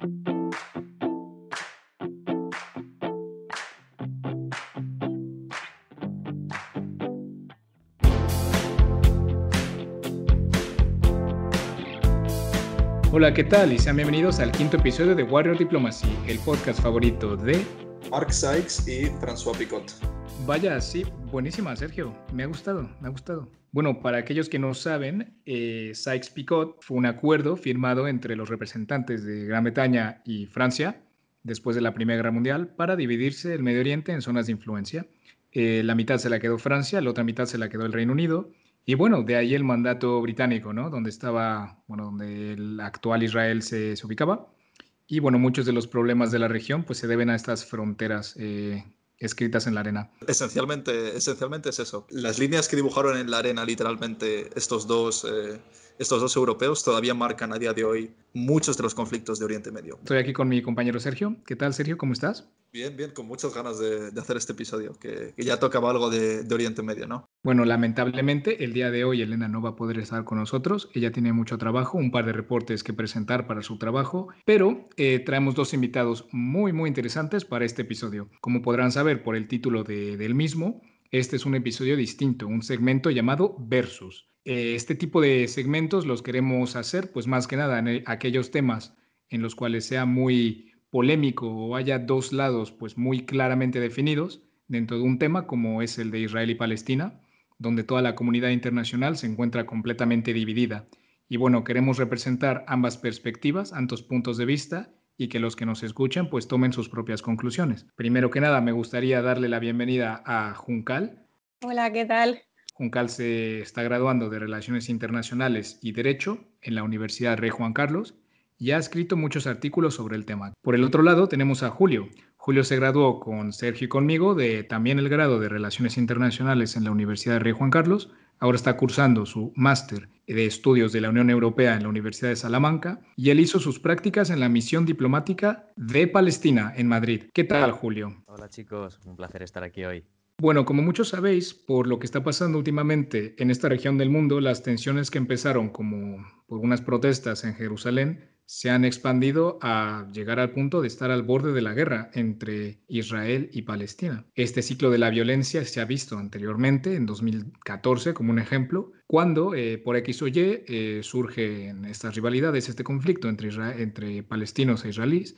Hola, ¿qué tal? Y sean bienvenidos al quinto episodio de Warrior Diplomacy, el podcast favorito de Mark Sykes y François Picot. Vaya, sí, buenísima, Sergio. Me ha gustado, me ha gustado. Bueno, para aquellos que no saben, eh, Sykes-Picot fue un acuerdo firmado entre los representantes de Gran Bretaña y Francia después de la Primera Guerra Mundial para dividirse el Medio Oriente en zonas de influencia. Eh, la mitad se la quedó Francia, la otra mitad se la quedó el Reino Unido y bueno, de ahí el mandato británico, ¿no? Donde estaba, bueno, donde el actual Israel se, ubicaba. Y bueno, muchos de los problemas de la región pues se deben a estas fronteras eh, escritas en la arena. Esencialmente, esencialmente es eso. Las líneas que dibujaron en la arena literalmente estos dos, eh, estos dos europeos todavía marcan a día de hoy muchos de los conflictos de Oriente Medio. Estoy aquí con mi compañero Sergio. ¿Qué tal, Sergio? ¿Cómo estás? Bien, bien, con muchas ganas de, hacer este episodio, que, ya tocaba algo de, Oriente Medio, ¿no? Bueno, lamentablemente el día de hoy Elena no va a poder estar con nosotros. Ella tiene mucho trabajo, un par de reportes que presentar para su trabajo, pero eh, traemos dos invitados muy, muy interesantes para este episodio. Como podrán saber por el título del mismo, este es un episodio distinto, un segmento llamado Versus. Eh, este tipo de segmentos los queremos hacer, pues más que nada en aquellos temas en los cuales sea muy polémico o haya dos lados pues muy claramente definidos dentro de un tema como es el de Israel y Palestina, donde toda la comunidad internacional se encuentra completamente dividida. Y bueno, queremos representar ambas perspectivas, ambos puntos de vista y que los que nos escuchan pues tomen sus propias conclusiones. Primero que nada, me gustaría darle la bienvenida a Juncal. Hola, ¿qué tal? Juncal se está graduando de Relaciones Internacionales y Derecho en la Universidad Rey Juan Carlos y ha escrito muchos artículos sobre el tema. Por el otro lado tenemos a Julio. Julio se graduó con Sergio y conmigo de también el grado de Relaciones Internacionales en la Universidad Rey Juan Carlos. Ahora está cursando su máster de estudios de la Unión Europea en la Universidad de Salamanca y él hizo sus prácticas en la misión diplomática de Palestina en Madrid. ¿Qué tal, Julio? Hola chicos, un placer estar aquí hoy. Bueno, como muchos sabéis, por lo que está pasando últimamente en esta región del mundo, las tensiones que empezaron como por unas protestas en Jerusalén se han expandido a llegar al punto de estar al borde de la guerra entre Israel y Palestina. Este ciclo de la violencia se ha visto anteriormente, en 2014, como un ejemplo, cuando eh, por X o Y eh, surgen estas rivalidades, este conflicto entre, entre palestinos e israelíes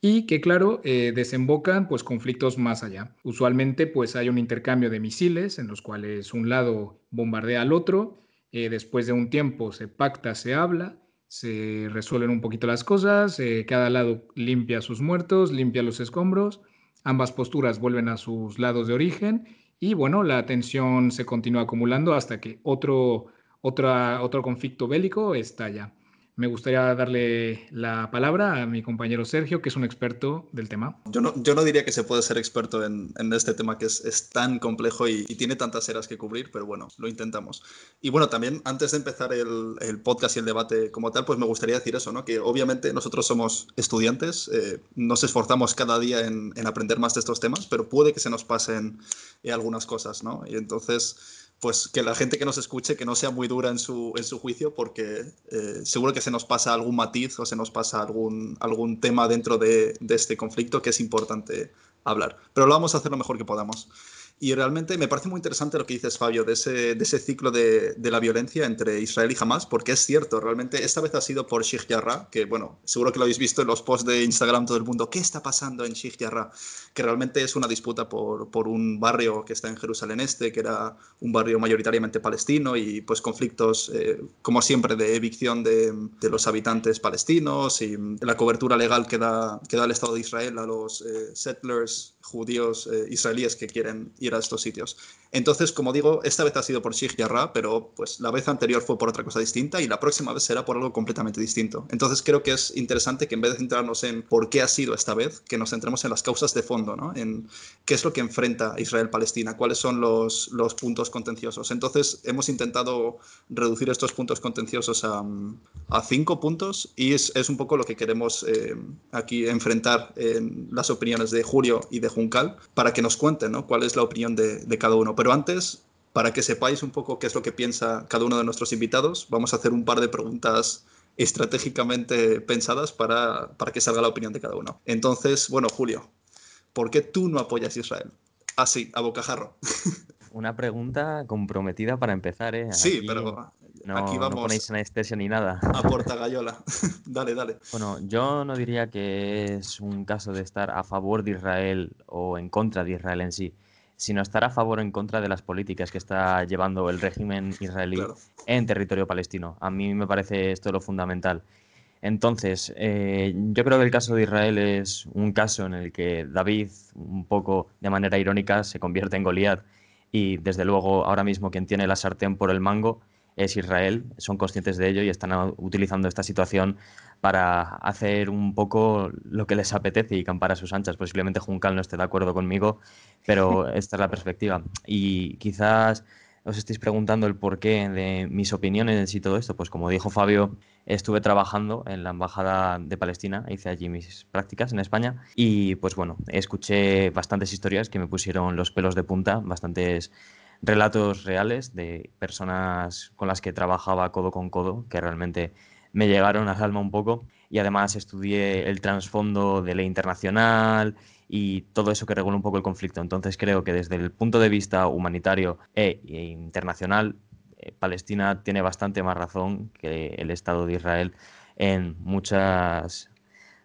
y que claro eh, desembocan pues conflictos más allá. Usualmente pues hay un intercambio de misiles en los cuales un lado bombardea al otro, después de un tiempo se pacta, se habla se resuelven un poquito las cosas, eh, cada lado limpia sus muertos, limpia los escombros, ambas posturas vuelven a sus lados de origen y bueno, la tensión se continúa acumulando hasta que otro, otra, otro conflicto bélico estalla me gustaría darle la palabra a mi compañero Sergio, que es un experto del tema. Yo no, yo no diría que se puede ser experto en, este tema que es, tan complejo y, tiene tantas eras que cubrir, pero bueno, lo intentamos. Y bueno, también antes de empezar el, podcast y el debate como tal, pues me gustaría decir eso, ¿no? que obviamente nosotros somos estudiantes, eh, nos esforzamos cada día en, en, aprender más de estos temas, pero puede que se nos pasen eh, algunas cosas, ¿no? Y entonces pues que la gente que nos escuche que no sea muy dura en su, en su juicio porque eh, seguro que se nos pasa algún matiz o se nos pasa algún, algún tema dentro de, de, este conflicto que es importante hablar. Pero lo vamos a hacer lo mejor que podamos. Y realmente me parece muy interesante lo que dices, Fabio, de ese, de ese ciclo de, de, la violencia entre Israel y Hamas, porque es cierto, realmente esta vez ha sido por Sheikh Jarrah, que bueno, seguro que lo habéis visto en los posts de Instagram todo el mundo, ¿qué está pasando en Sheikh Jarrah? Que realmente es una disputa por, por un barrio que está en Jerusalén Este, que era un barrio mayoritariamente palestino y pues conflictos, eh, como siempre, de evicción de, de, los habitantes palestinos y la cobertura legal que da, que da el Estado de Israel a los eh, settlers judíos eh, israelíes que quieren ir a estos sitios. Entonces, como digo, esta vez ha sido por Sheikh Jarrah, pero pues la vez anterior fue por otra cosa distinta y la próxima vez será por algo completamente distinto. Entonces, creo que es interesante que en vez de centrarnos en por qué ha sido esta vez, que nos centremos en las causas de fondo, ¿no? En qué es lo que enfrenta Israel-Palestina, cuáles son los, los puntos contenciosos. Entonces, hemos intentado reducir estos puntos contenciosos a, a cinco puntos y es, es, un poco lo que queremos eh, aquí enfrentar en las opiniones de Julio y de Juncal para que nos cuenten ¿no? cuál es la opinión de, de cada uno. Pero antes, para que sepáis un poco qué es lo que piensa cada uno de nuestros invitados, vamos a hacer un par de preguntas estratégicamente pensadas para, para que salga la opinión de cada uno. Entonces, bueno, Julio, ¿por qué tú no apoyas a Israel? Así, a bocajarro. Una pregunta comprometida para empezar, ¿eh? Sí, pero no, aquí vamos. No ponéis anestesia ni nada. A portagayola. dale, dale. Bueno, yo no diría que es un caso de estar a favor de Israel o en contra de Israel en sí, sino estar a favor o en contra de las políticas que está llevando el régimen israelí en territorio palestino. A mí me parece esto lo fundamental. Entonces, eh, yo creo que el caso de Israel es un caso en el que David, un poco de manera irónica, se convierte en Goliat y desde luego ahora mismo quien tiene la sartén por el mango es Israel, son conscientes de ello y están utilizando esta situación para hacer un poco lo que les apetece y campar a sus anchas. Posiblemente Juncal no esté de acuerdo conmigo, pero esta es la perspectiva. Y quizás os estéis preguntando el porqué de mis opiniones y todo esto. Pues como dijo Fabio, estuve trabajando en la Embajada de Palestina, hice allí mis prácticas en España y pues bueno, escuché bastantes historias que me pusieron los pelos de punta, bastantes relatos reales de personas con las que trabajaba codo con codo, que realmente me llegaron al alma un poco. Y además estudié el trasfondo de ley internacional y todo eso que regula un poco el conflicto. Entonces creo que desde el punto de vista humanitario e, internacional, eh, Palestina tiene bastante más razón que el Estado de Israel en muchas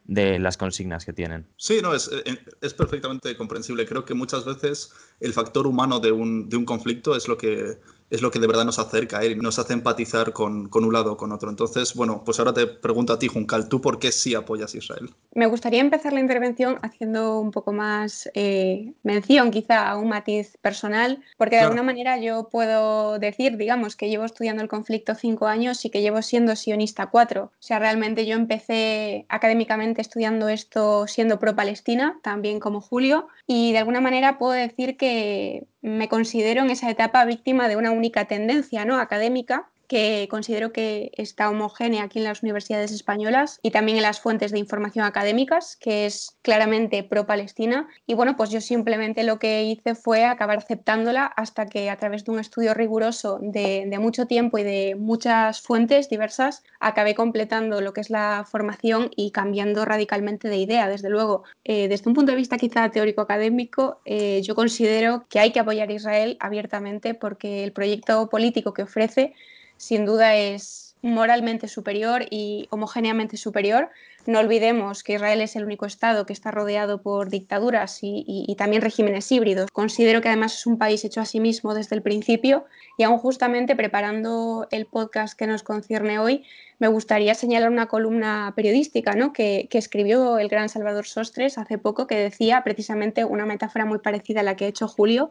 de las consignas que tienen. Sí, no, es, eh, es perfectamente comprensible. Creo que muchas veces el factor humano de un, de un conflicto es lo que es lo que de verdad nos acerca y nos hace empatizar con, con, un lado o con otro. Entonces, bueno, pues ahora te pregunto a ti, Juncal, ¿tú por qué sí apoyas a Israel? Me gustaría empezar la intervención haciendo un poco más eh, mención quizá a un matiz personal, porque de alguna manera yo puedo decir, digamos, que llevo estudiando el conflicto cinco años y que llevo siendo sionista cuatro. O sea, realmente yo empecé académicamente estudiando esto siendo pro-Palestina, también como Julio, y de alguna manera puedo decir que me considero en esa etapa víctima de una única tendencia ¿no? académica que considero que está homogénea aquí en las universidades españolas y también en las fuentes de información académicas, que es claramente pro-Palestina. Y bueno, pues yo simplemente lo que hice fue acabar aceptándola hasta que a través de un estudio riguroso de, mucho tiempo y de muchas fuentes diversas, acabé completando lo que es la formación y cambiando radicalmente de idea. Desde luego, eh, desde un punto de vista quizá teórico-académico, eh, yo considero que hay que apoyar a Israel abiertamente porque el proyecto político que ofrece sin duda es moralmente superior y homogéneamente superior. No olvidemos que Israel es el único Estado que está rodeado por dictaduras y, también regímenes híbridos. Considero que además es un país hecho a sí mismo desde el principio y aún justamente preparando el podcast que nos concierne hoy, me gustaría señalar una columna periodística ¿no? que, que escribió el gran Salvador Sostres hace poco que decía precisamente una metáfora muy parecida a la que ha hecho Julio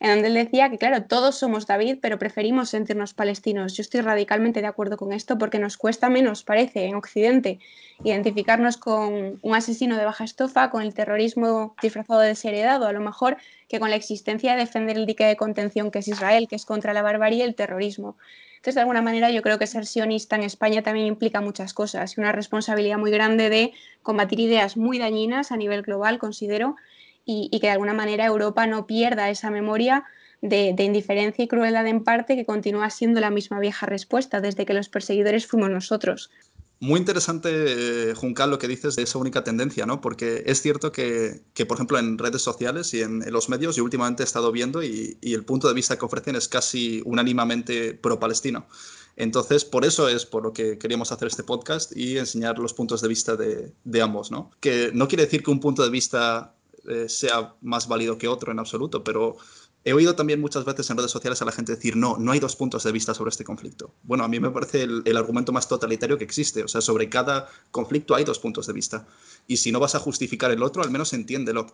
en donde él decía que, claro, todos somos David, pero preferimos sentirnos palestinos. Yo estoy radicalmente de acuerdo con esto porque nos cuesta menos, parece, en Occidente, identificarnos con un asesino de baja estofa, con el terrorismo disfrazado de seriedad, o a lo mejor que con la existencia de defender el dique de contención que es Israel, que es contra la barbarie y el terrorismo. Entonces, de alguna manera, yo creo que ser sionista en España también implica muchas cosas y una responsabilidad muy grande de combatir ideas muy dañinas a nivel global, considero, y, que de alguna manera Europa no pierda esa memoria de, indiferencia y crueldad en parte que continúa siendo la misma vieja respuesta desde que los perseguidores fuimos nosotros. Muy interesante, eh, Juncal, lo que dices de esa única tendencia, ¿no? Porque es cierto que, por ejemplo, en redes sociales y en, los medios, yo últimamente he estado viendo y, el punto de vista que ofrecen es casi unánimamente pro-palestino. Entonces, por eso es por lo que queríamos hacer este podcast y enseñar los puntos de vista de, de ambos, ¿no? Que no quiere decir que un punto de vista eh, sea más válido que otro en absoluto, pero he oído también muchas veces en redes sociales a la gente decir, no, no hay dos puntos de vista sobre este conflicto. Bueno, a mí me parece el, argumento más totalitario que existe. O sea, sobre cada conflicto hay dos puntos de vista. Y si no vas a justificar el otro, al menos entiéndelo.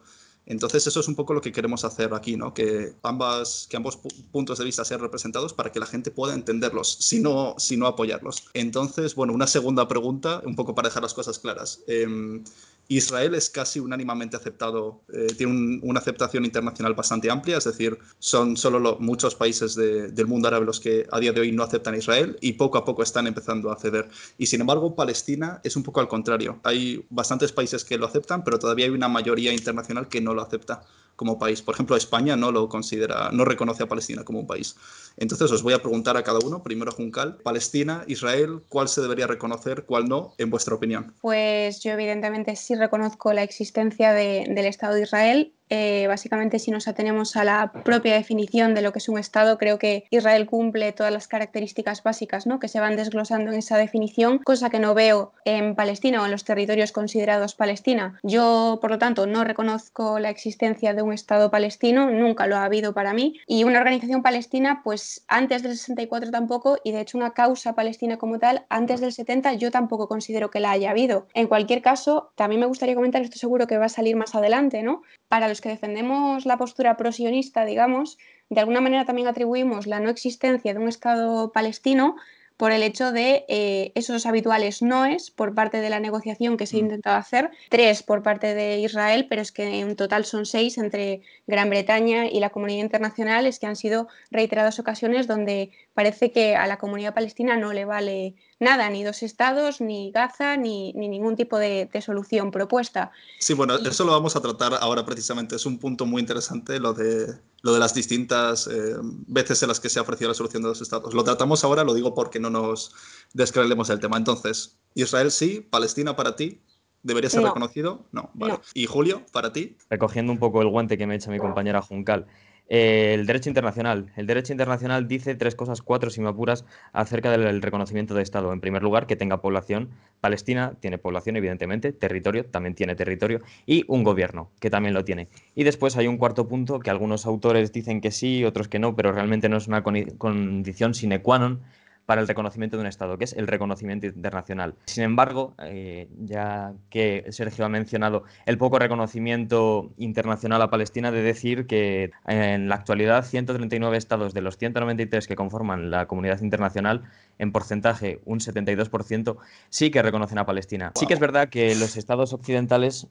Entonces eso es un poco lo que queremos hacer aquí, ¿no? Que, ambas, que ambos puntos de vista sean representados para que la gente pueda entenderlos, si no, apoyarlos. Entonces, bueno, una segunda pregunta, un poco para dejar las cosas claras. Em, Israel es casi unánimamente aceptado, eh, tiene una aceptación internacional bastante amplia, es decir, son solo muchos países del mundo árabe los que a día de hoy no aceptan a Israel y poco a poco están empezando a ceder. Y sin embargo, Palestina es un poco al contrario. Hay bastantes países que lo aceptan, pero todavía hay una mayoría internacional que no lo acepta. Como país. Por ejemplo, España no lo considera, no reconoce a Palestina como un país. Entonces os voy a preguntar a cada uno, primero Juncal, Palestina, Israel, ¿cuál se debería reconocer, cuál no, en vuestra opinión? Pues yo evidentemente sí reconozco la existencia del Estado de Israel eh, básicamente, si nos atenemos a la propia definición de lo que es un Estado, creo que Israel cumple todas las características básicas ¿no? que se van desglosando en esa definición, cosa que no veo en Palestina o en los territorios considerados Palestina. Yo, por lo tanto, no reconozco la existencia de un Estado palestino, nunca lo ha habido para mí, y una organización palestina, pues antes del 64 tampoco, y de hecho una causa palestina como tal, antes del 70 yo tampoco considero que la haya habido. En cualquier caso, también me gustaría comentar, esto seguro que va a salir más adelante, ¿no? Para los que defendemos la postura prosionista, digamos, de alguna manera también atribuimos la no existencia de un Estado palestino por el hecho de eh, esos habituales noes por parte de la negociación que se ha mm. intentado hacer, tres por parte de Israel, pero es que en total son seis entre Gran Bretaña y la comunidad internacional, es que han sido reiteradas ocasiones donde parece que a la comunidad palestina no le vale nada, ni dos estados, ni Gaza, ni, ningún tipo de, solución propuesta. Sí, bueno, eso lo vamos a tratar ahora precisamente. Es un punto muy interesante lo de, lo de las distintas eh, veces en las que se ha ofrecido la solución de dos estados. Lo tratamos ahora, lo digo porque no nos descarrilemos el tema. Entonces, Israel sí, Palestina para ti. ¿Debería ser reconocido? No, vale. ¿Y Julio, para ti? Recogiendo un poco el guante que me echa mi compañera Juncal. Eh, el derecho internacional. El derecho internacional dice tres cosas, cuatro si me apuras, acerca del reconocimiento de Estado. En primer lugar, que tenga población. Palestina tiene población, evidentemente, territorio, también tiene territorio, y un gobierno, que también lo tiene. Y después hay un cuarto punto que algunos autores dicen que sí, otros que no, pero realmente no es una condición sine qua non para el reconocimiento de un Estado, que es el reconocimiento internacional. Sin embargo, eh, ya que Sergio ha mencionado el poco reconocimiento internacional a Palestina, de decir que en la actualidad 139 estados de los 193 que conforman la comunidad internacional, en porcentaje un 72%, sí que reconocen a Palestina. Sí que es verdad que los estados occidentales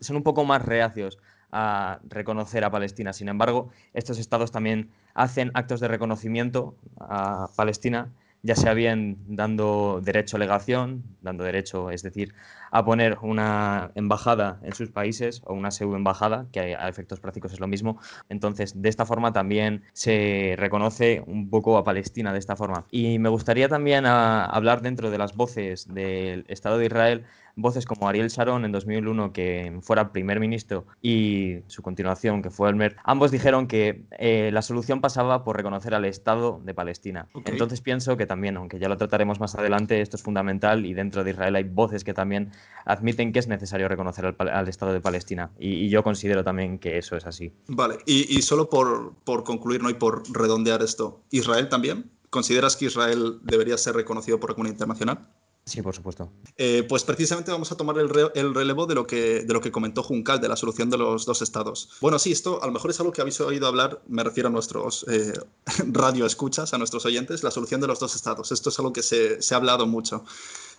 son un poco más reacios a reconocer a Palestina. Sin embargo, estos estados también hacen actos de reconocimiento a Palestina ya sea bien dando derecho a legación, dando derecho, es decir, a poner una embajada en sus países o una pseudo-embajada, que a efectos prácticos es lo mismo. Entonces, de esta forma también se reconoce un poco a Palestina de esta forma. Y me gustaría también ah, hablar dentro de las voces del Estado de Israel voces como Ariel Sharon en 2001, que fuera primer ministro, y su continuación, que fue Elmer, ambos dijeron que eh, la solución pasaba por reconocer al Estado de Palestina. Entonces pienso que también, aunque ya lo trataremos más adelante, esto es fundamental y dentro de Israel hay voces que también admiten que es necesario reconocer al, Estado de Palestina. Y, yo considero también que eso es así. Vale, y, solo por, por concluir ¿no? y por redondear esto, ¿Israel también? ¿Consideras que Israel debería ser reconocido por la comunidad internacional? Sí, por supuesto. Eh, pues precisamente vamos a tomar el, relevo de lo, que, de lo que comentó Juncal, de la solución de los dos estados. Bueno, sí, esto a lo mejor es algo que habéis oído hablar, me refiero a nuestros eh, radio escuchas, a nuestros oyentes, la solución de los dos estados. Esto es algo que se, ha hablado mucho.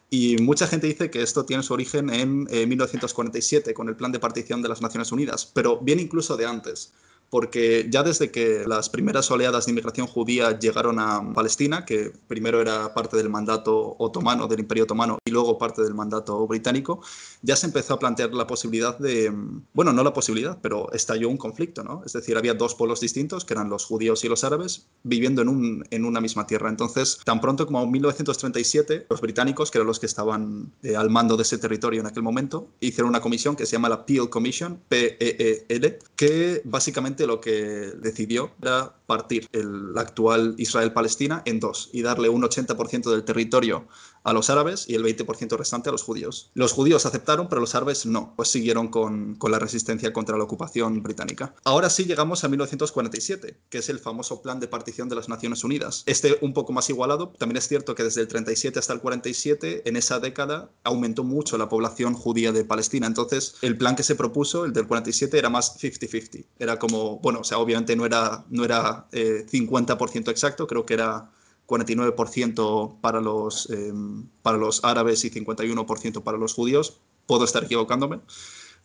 Y mucha gente dice que esto tiene su origen en 1947, con el plan de partición de las Naciones Unidas, pero viene incluso de antes porque ya desde que las primeras oleadas de inmigración judía llegaron a Palestina, que primero era parte del mandato otomano, del Imperio Otomano, y luego parte del mandato británico, ya se empezó a plantear la posibilidad de, bueno, no la posibilidad, pero estalló un conflicto, ¿no? Es decir, había dos pueblos distintos, que eran los judíos y los árabes, viviendo en, un, en una misma tierra. Entonces, tan pronto como en 1937, los británicos, que eran los que estaban eh, al mando de ese territorio en aquel momento, hicieron una comisión que se llama la Peel Commission, P-E-E-L, que básicamente lo que decidió era partir el actual Israel-Palestina en dos y darle un 80% del territorio a los árabes y el 20% restante a los judíos. Los judíos aceptaron, pero los árabes no, pues siguieron con, con, la resistencia contra la ocupación británica. Ahora sí llegamos a 1947, que es el famoso plan de partición de las Naciones Unidas. Este un poco más igualado, también es cierto que desde el 37 hasta el 47, en esa década, aumentó mucho la población judía de Palestina. Entonces, el plan que se propuso, el del 47, era más 50-50. Era como, bueno, o sea, obviamente no era, no era 50% eh, exacto, creo que era 49% para los, em, para los árabes y 51% para los judíos. Puedo estar equivocándome.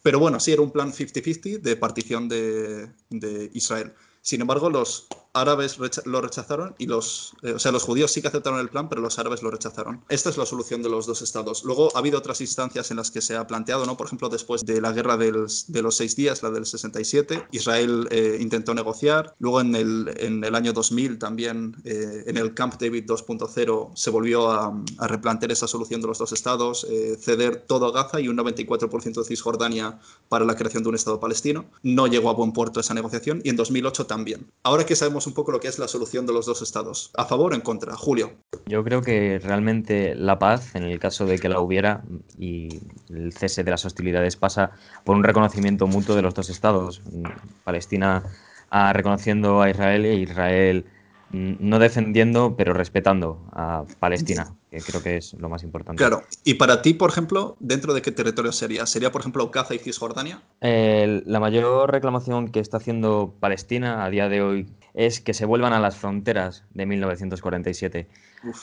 Pero bueno, sí, era un plan 50-50 de partición de, de, Israel. Sin embargo, los árabes lo rechazaron y los, eh, o sea, los judíos sí que aceptaron el plan, pero los árabes lo rechazaron. Esta es la solución de los dos estados. Luego ha habido otras instancias en las que se ha planteado, ¿no? Por ejemplo, después de la guerra de los seis días, la del 67, Israel eh, intentó negociar. Luego en el, en el año 2000 también eh, en el Camp David 2.0 se volvió a, a, replantear esa solución de los dos estados, ceder todo Gaza y un 94% de Cisjordania para la creación de un estado palestino. No llegó a buen puerto esa negociación y en 2008 también. Ahora que sabemos un poco lo que es la solución de los dos estados. ¿A favor o en contra? Julio. Yo creo que realmente la paz, en el caso de que la hubiera, y el cese de las hostilidades pasa por un reconocimiento mutuo de los dos estados. Palestina reconociendo a Israel e Israel Mm, no defendiendo, pero respetando a Palestina, que creo que es lo más importante. Claro. Y para ti, por ejemplo, ¿dentro de qué territorio sería? ¿Sería, por ejemplo, Gaza y Cisjordania? la mayor reclamación que está haciendo Palestina a día de hoy es que se vuelvan a las fronteras de 1947.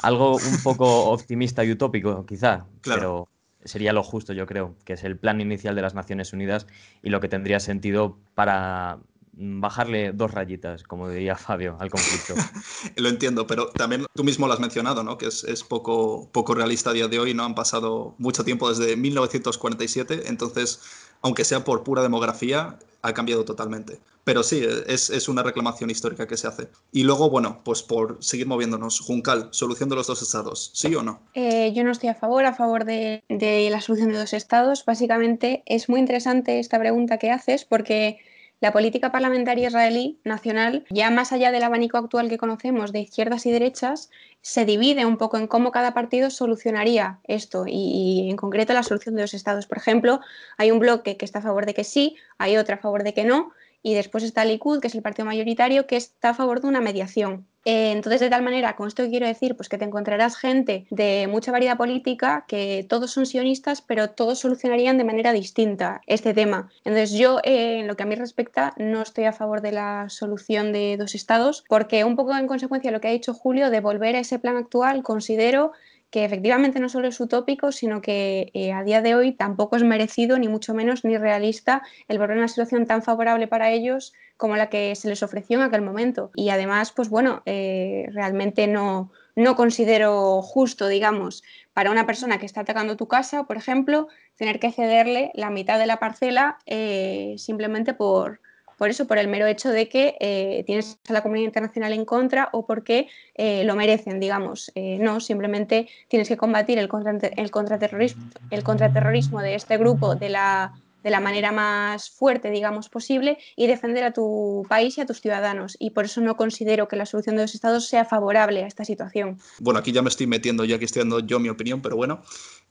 Algo un poco optimista y utópico, quizá, pero sería lo justo, yo creo, que es el plan inicial de las Naciones Unidas y lo que tendría sentido para bajarle dos rayitas, como diría Fabio, al conflicto. lo entiendo, pero también tú mismo lo has mencionado, ¿no? Que es, es, poco, poco realista a día de hoy, no han pasado mucho tiempo desde 1947, entonces, aunque sea por pura demografía, ha cambiado totalmente. Pero sí, es, es, una reclamación histórica que se hace. Y luego, bueno, pues por seguir moviéndonos, Juncal, solución de los dos estados, ¿sí o no? Eh, yo no estoy a favor, a favor de, de la solución de dos estados. Básicamente es muy interesante esta pregunta que haces porque la política parlamentaria israelí nacional, ya más allá del abanico actual que conocemos de izquierdas y derechas, se divide un poco en cómo cada partido solucionaría esto y, en concreto la solución de los estados. Por ejemplo, hay un bloque que está a favor de que sí, hay otro a favor de que no, y después está Likud, que es el partido mayoritario, que está a favor de una mediación. Eh, entonces, de tal manera, con esto quiero decir, pues que te encontrarás gente de mucha variedad política, que todos son sionistas, pero todos solucionarían de manera distinta este tema. Entonces, yo, eh, en lo que a mí respecta, no estoy a favor de la solución de dos estados, porque un poco en consecuencia de lo que ha dicho Julio, de volver a ese plan actual, considero que efectivamente no solo es utópico, sino que eh, a día de hoy tampoco es merecido, ni mucho menos, ni realista el volver a una situación tan favorable para ellos como la que se les ofreció en aquel momento. Y además, pues bueno, eh, realmente no, no considero justo, digamos, para una persona que está atacando tu casa, por ejemplo, tener que cederle la mitad de la parcela eh, simplemente por, por eso, por el mero hecho de que eh, tienes a la comunidad internacional en contra o porque eh, lo merecen, digamos. Eh, no, simplemente tienes que combatir el, contra, el, contraterrorismo, el de este grupo de la, de la manera más fuerte, digamos, posible y defender a tu país y a tus ciudadanos. Y por eso no considero que la solución de los estados sea favorable a esta situación. Bueno, aquí ya me estoy metiendo, ya que estoy dando yo mi opinión, pero bueno,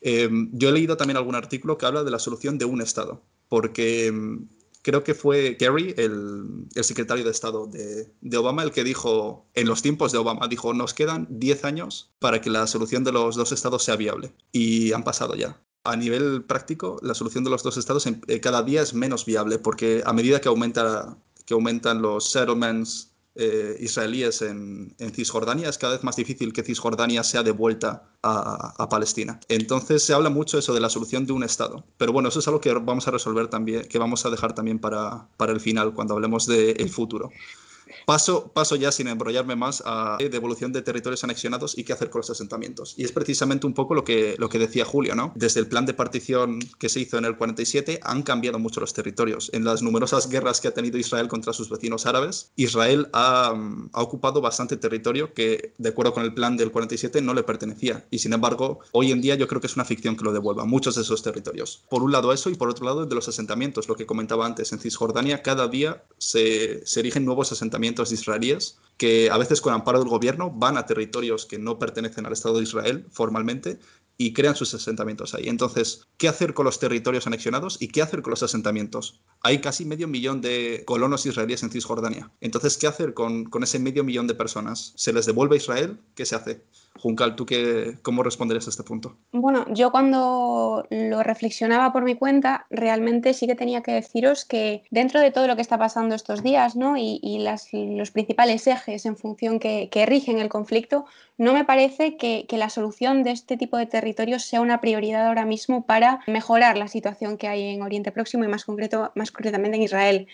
yo he leído también algún artículo que habla de la solución de un estado, porque creo que fue Kerry, el, secretario de Estado de, Obama, el que dijo, en los tiempos de Obama, dijo, nos quedan 10 años para que la solución de los dos estados sea viable. Y han pasado ya. A nivel práctico, la solución de los dos estados eh, cada día es menos viable porque a medida que, aumenta, que aumentan los settlements eh, israelíes en, Cisjordania, es cada vez más difícil que Cisjordania sea devuelta a, a, Palestina. Entonces se habla mucho eso de la solución de un Estado. Pero bueno, eso es algo que vamos a resolver también, que vamos a dejar también para, para el final, cuando hablemos del futuro. Paso, paso ya sin embrollarme más a devolución de territorios anexionados y qué hacer con los asentamientos. Y es precisamente un poco lo que, lo que decía Julio, ¿no? Desde el plan de partición que se hizo en el 47 han cambiado mucho los territorios. En las numerosas guerras que ha tenido Israel contra sus vecinos árabes, Israel ha, ocupado bastante territorio que, de acuerdo con el plan del 47, no le pertenecía. Y sin embargo, hoy en día yo creo que es una ficción que lo devuelva, muchos de esos territorios. Por un lado eso y por otro lado de los asentamientos, lo que comentaba antes, en Cisjordania cada día se, se erigen nuevos asentamientos israelíes que a veces con amparo del gobierno van a territorios que no pertenecen al Estado de Israel formalmente y crean sus asentamientos ahí. Entonces, ¿qué hacer con los territorios anexionados y qué hacer con los asentamientos? Hay casi medio millón de colonos israelíes en Cisjordania. Entonces, ¿qué hacer con, con ese medio millón de personas? ¿Se les devuelve a Israel? ¿Qué se hace? Juncal, ¿tú qué, cómo responderías a este punto? Bueno, yo cuando lo reflexionaba por mi cuenta, realmente sí que tenía que deciros que dentro de todo lo que está pasando estos días ¿no? y, los principales ejes en función que, rigen el conflicto, no me parece que, la solución de este tipo de territorios sea una prioridad ahora mismo para mejorar la situación que hay en Oriente Próximo y más, concreto, más concretamente en Israel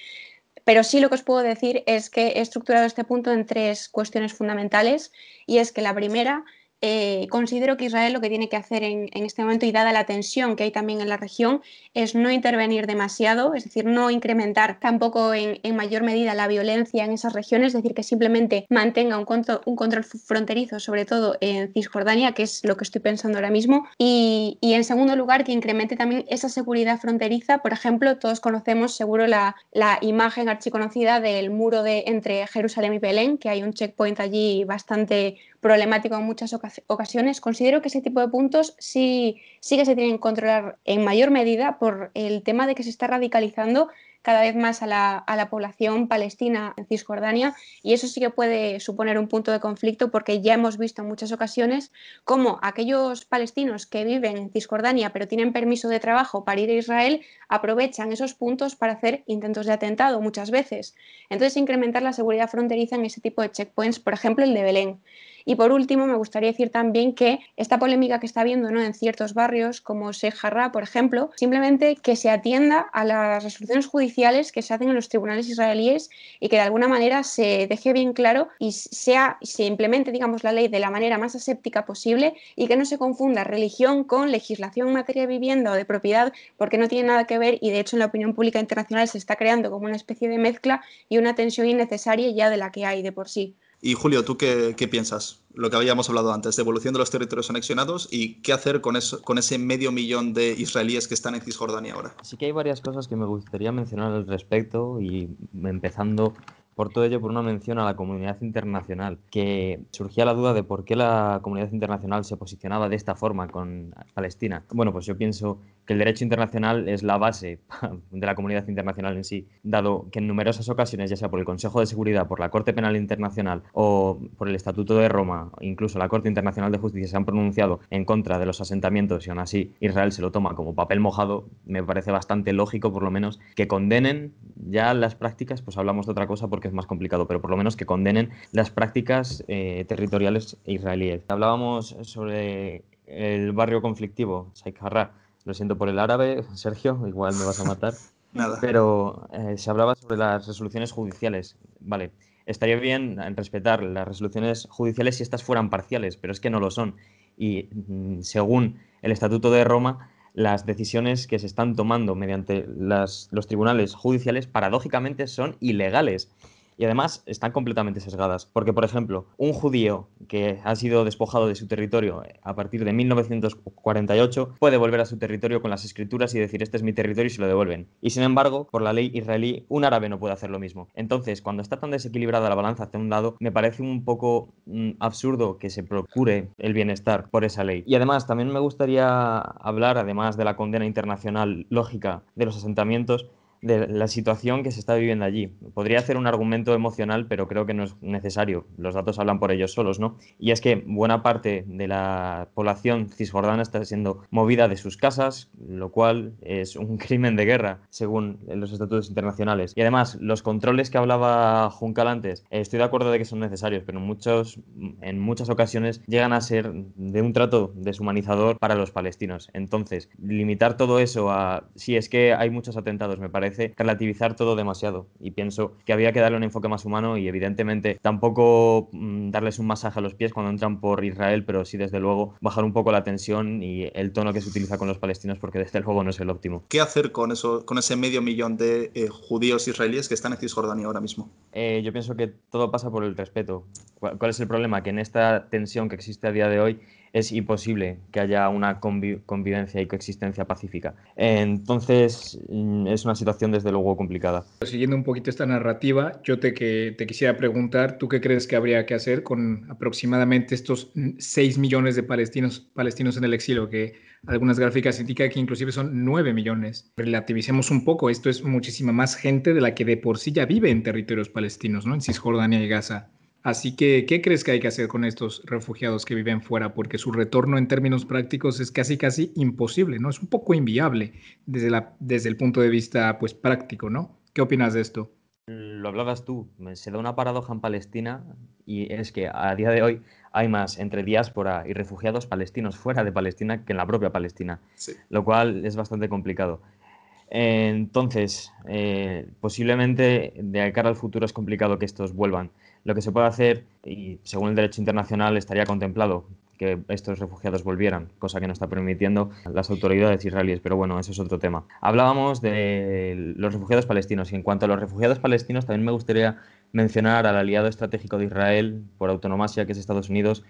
pero sí lo que os puedo decir es que he estructurado este punto en tres cuestiones fundamentales y es que la primera eh, considero que Israel lo que tiene que hacer en, este momento y dada la tensión que hay también en la región es no intervenir demasiado, es decir, no incrementar tampoco en, mayor medida la violencia en esas regiones, es decir, que simplemente mantenga un, control, fronterizo, sobre todo en Cisjordania, que es lo que estoy pensando ahora mismo, y, en segundo lugar que incremente también esa seguridad fronteriza. Por ejemplo, todos conocemos seguro la, la imagen archiconocida del muro de, entre Jerusalén y Belén, que hay un checkpoint allí bastante problemático en muchas ocasiones. Considero que ese tipo de puntos sí, sí que se tienen que controlar en mayor medida por el tema de que se está radicalizando cada vez más a la, población palestina en Cisjordania y eso sí que puede suponer un punto de conflicto porque ya hemos visto en muchas ocasiones cómo aquellos palestinos que viven en Cisjordania pero tienen permiso de trabajo para ir a Israel aprovechan esos puntos para hacer intentos de atentado muchas veces. Entonces incrementar la seguridad fronteriza en ese tipo de checkpoints, por ejemplo el de Belén. Y por último, me gustaría decir también que esta polémica que está habiendo ¿no? en ciertos barrios, como Sheikh por ejemplo, simplemente que se atienda a las resoluciones judiciales que se hacen en los tribunales israelíes y que de alguna manera se deje bien claro y sea, se implemente, digamos, la ley de la manera más aséptica posible y que no se confunda religión con legislación en materia de vivienda o de propiedad, porque no tiene nada que ver y de hecho en la opinión pública internacional se está creando como una especie de mezcla y una tensión innecesaria ya de la que hay de por sí. Y Julio, ¿tú qué, piensas? Lo que habíamos hablado antes, de evolución de los territorios anexionados y qué hacer con, eso, con ese medio millón de israelíes que están en Cisjordania ahora. Sí que hay varias cosas que me gustaría mencionar al respecto y empezando por todo ello, por una mención a la comunidad internacional, que surgía la duda de por qué la comunidad internacional se posicionaba de esta forma con Palestina. Bueno, pues yo pienso que el derecho internacional es la base de la comunidad internacional en sí, dado que en numerosas ocasiones, ya sea por el Consejo de Seguridad, por la Corte Penal Internacional o por el Estatuto de Roma, incluso la Corte Internacional de Justicia, se han pronunciado en contra de los asentamientos y aún así Israel se lo toma como papel mojado, me parece bastante lógico, por lo menos, que condenen ya las prácticas, pues hablamos de otra cosa porque es más complicado, pero por lo menos que condenen las prácticas eh, territoriales israelíes. Hablábamos sobre el barrio conflictivo, Sheikh Jarrah lo siento por el árabe, Sergio, igual me vas a matar. Nada. Pero eh, se hablaba sobre las resoluciones judiciales. Vale, estaría bien respetar las resoluciones judiciales si estas fueran parciales, pero es que no lo son. Y mm, según el Estatuto de Roma, las decisiones que se están tomando mediante los tribunales judiciales paradójicamente son ilegales y además están completamente sesgadas. Porque, por ejemplo, un judío que ha sido despojado de su territorio a partir de 1948 puede volver a su territorio con las escrituras y decir este es mi territorio y se lo devuelven. Y sin embargo, por la ley israelí, un árabe no puede hacer lo mismo. Entonces, cuando está tan desequilibrada la balanza hacia un lado, me parece un poco mm, absurdo que se procure el bienestar por esa ley. Y además, también me gustaría hablar, además de la condena internacional lógica de los asentamientos, de la situación que se está viviendo allí. Podría hacer un argumento emocional, pero creo que no es necesario. Los datos hablan por ellos solos, ¿no? Y es que buena parte de la población cisjordana está siendo movida de sus casas, lo cual es un crimen de guerra, según los estatutos internacionales. Y además, los controles que hablaba Juncal antes, estoy de acuerdo de que son necesarios, pero muchos, en muchas ocasiones llegan a ser de un trato deshumanizador para los palestinos. Entonces, limitar todo eso a si es que hay muchos atentados, me parece relativizar todo demasiado y pienso que había que darle un enfoque más humano y evidentemente tampoco mm, darles un masaje a los pies cuando entran por Israel, pero sí desde luego bajar un poco la tensión y el tono que se utiliza con los palestinos porque desde luego no es el óptimo. ¿Qué hacer con eso, con ese medio millón de eh, judíos israelíes que están en Cisjordania ahora mismo? Eh, yo pienso que todo pasa por el respeto. ¿Cuál es el problema? Que en esta tensión que existe a día de hoy es imposible que haya una convivencia y coexistencia pacífica. Entonces, mm, es una situación desde luego complicada. Siguiendo un poquito esta narrativa, yo te, que, te quisiera preguntar, ¿tú qué crees que habría que hacer con aproximadamente estos 6 millones de palestinos, palestinos en el exilio, que algunas gráficas indican que inclusive son 9 millones? Relativicemos un poco, esto es muchísima más gente de la que de por sí ya vive en territorios palestinos, ¿no? en Cisjordania y Gaza. Así que, ¿qué crees que hay que hacer con estos refugiados que viven fuera? Porque su retorno en términos prácticos es casi, casi imposible, ¿no? Es un poco inviable desde, la, desde el punto de vista, pues, práctico, ¿no? ¿Qué opinas de esto? Lo hablabas tú, se da una paradoja en Palestina y es que a día de hoy hay más entre diáspora y refugiados palestinos fuera de Palestina que en la propia Palestina, lo cual es bastante complicado. Entonces, eh, posiblemente de cara al futuro es complicado que estos vuelvan. Lo que se puede hacer, y según el derecho internacional estaría contemplado que estos refugiados volvieran, cosa que no está permitiendo las autoridades israelíes, pero bueno, eso es otro tema. Hablábamos de los refugiados palestinos y en cuanto a los refugiados palestinos también me gustaría mencionar al aliado estratégico de Israel por autonomasia, que es Estados Unidos,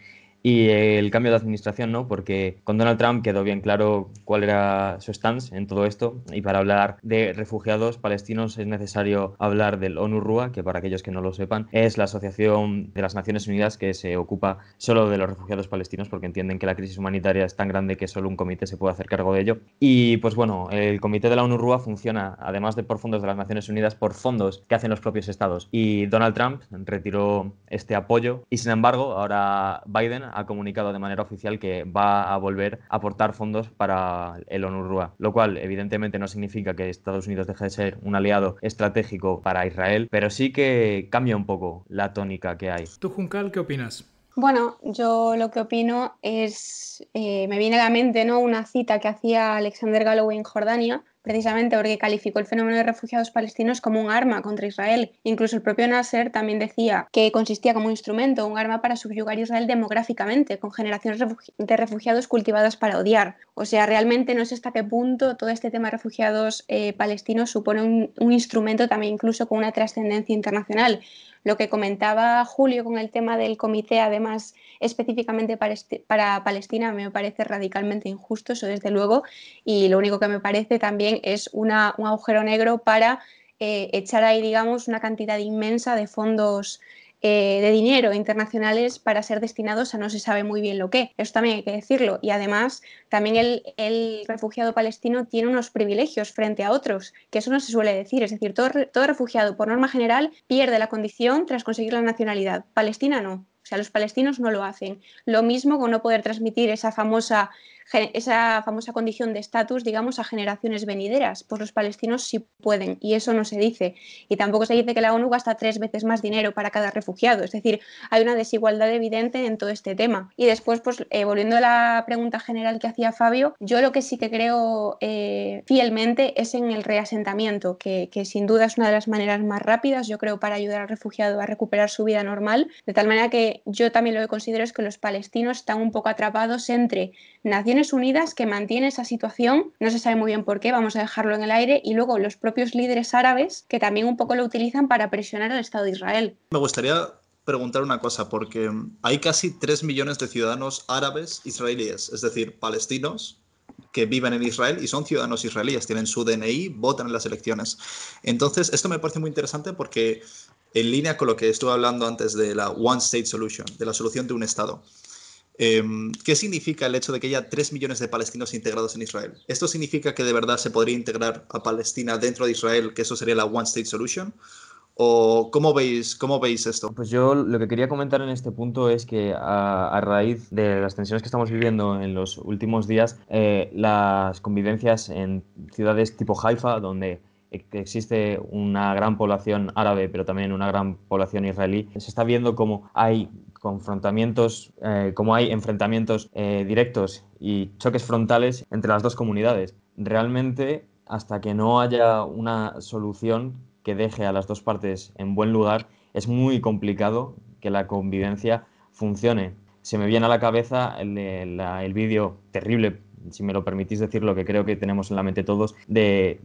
y el cambio de administración, ¿no? Porque con Donald Trump quedó bien claro cuál era su stance en todo esto y para hablar de refugiados palestinos es necesario hablar del ONU-RUA, que para aquellos que no lo sepan es la Asociación de las Naciones Unidas que se ocupa solo de los refugiados palestinos porque entienden que la crisis humanitaria es tan grande que solo un comité se puede hacer cargo de ello. Y pues bueno, el comité de la ONU-RUA funciona, además de por fondos de las Naciones Unidas, por fondos que hacen los propios estados. Y Donald Trump retiró este apoyo y sin embargo ahora Biden ha comunicado de manera oficial que va a volver a aportar fondos para el ONURWA, lo cual evidentemente no significa que Estados Unidos deje de ser un aliado estratégico para Israel, pero sí que cambia un poco la tónica que hay. ¿Tú, Juncal, qué opinas? Bueno, yo lo que opino es, eh, me viene a la mente ¿no? una cita que hacía Alexander Galloway en Jordania, precisamente porque calificó el fenómeno de refugiados palestinos como un arma contra Israel. Incluso el propio Nasser también decía que consistía como un instrumento, un arma para subyugar a Israel demográficamente, con generaciones de refugiados cultivadas para odiar. O sea, realmente no sé hasta qué punto todo este tema de refugiados eh, palestinos supone un, un instrumento también incluso con una trascendencia internacional. Lo que comentaba Julio con el tema del comité, además específicamente para, este, para Palestina, me parece radicalmente injusto, eso desde luego, y lo único que me parece también es una, un agujero negro para eh, echar ahí, digamos, una cantidad inmensa de fondos eh, de dinero internacionales para ser destinados a no se sabe muy bien lo que. Eso también hay que decirlo. Y además, también el, refugiado palestino tiene unos privilegios frente a otros, que eso no se suele decir. Es decir, todo, todo refugiado, por norma general, pierde la condición tras conseguir la nacionalidad. Palestina no. O sea, los palestinos no lo hacen. Lo mismo con no poder transmitir esa famosa esa famosa condición de estatus, digamos, a generaciones venideras. Pues los palestinos sí pueden y eso no se dice. Y tampoco se dice que la ONU gasta tres veces más dinero para cada refugiado. Es decir, hay una desigualdad evidente en todo este tema. Y después, pues eh, volviendo a la pregunta general que hacía Fabio, yo lo que sí que creo eh, fielmente es en el reasentamiento, que, que sin duda es una de las maneras más rápidas, yo creo, para ayudar al refugiado a recuperar su vida normal. De tal manera que yo también lo que considero es que los palestinos están un poco atrapados entre naciones Unidas que mantiene esa situación, no se sabe muy bien por qué, vamos a dejarlo en el aire, y luego los propios líderes árabes que también un poco lo utilizan para presionar al Estado de Israel. Me gustaría preguntar una cosa, porque hay casi 3 millones de ciudadanos árabes israelíes, es decir, palestinos, que viven en Israel y son ciudadanos israelíes, tienen su DNI, votan en las elecciones. Entonces, esto me parece muy interesante porque en línea con lo que estuve hablando antes de la One State Solution, de la solución de un Estado. Em, ¿Qué significa el hecho de que haya 3 millones de palestinos integrados en Israel? ¿Esto significa que de verdad se podría integrar a Palestina dentro de Israel, que eso sería la One State Solution? ¿O cómo veis, cómo veis esto? Pues yo lo que quería comentar en este punto es que a, raíz de las tensiones que estamos viviendo en los últimos días, eh, las convivencias en ciudades tipo Haifa, donde existe una gran población árabe, pero también una gran población israelí, se está viendo como hay confrontamientos, eh, como hay enfrentamientos eh, directos y choques frontales entre las dos comunidades. Realmente, hasta que no haya una solución que deje a las dos partes en buen lugar, es muy complicado que la convivencia funcione. Se me viene a la cabeza el, el vídeo terrible si me lo permitís decir lo que creo que tenemos en la mente todos, de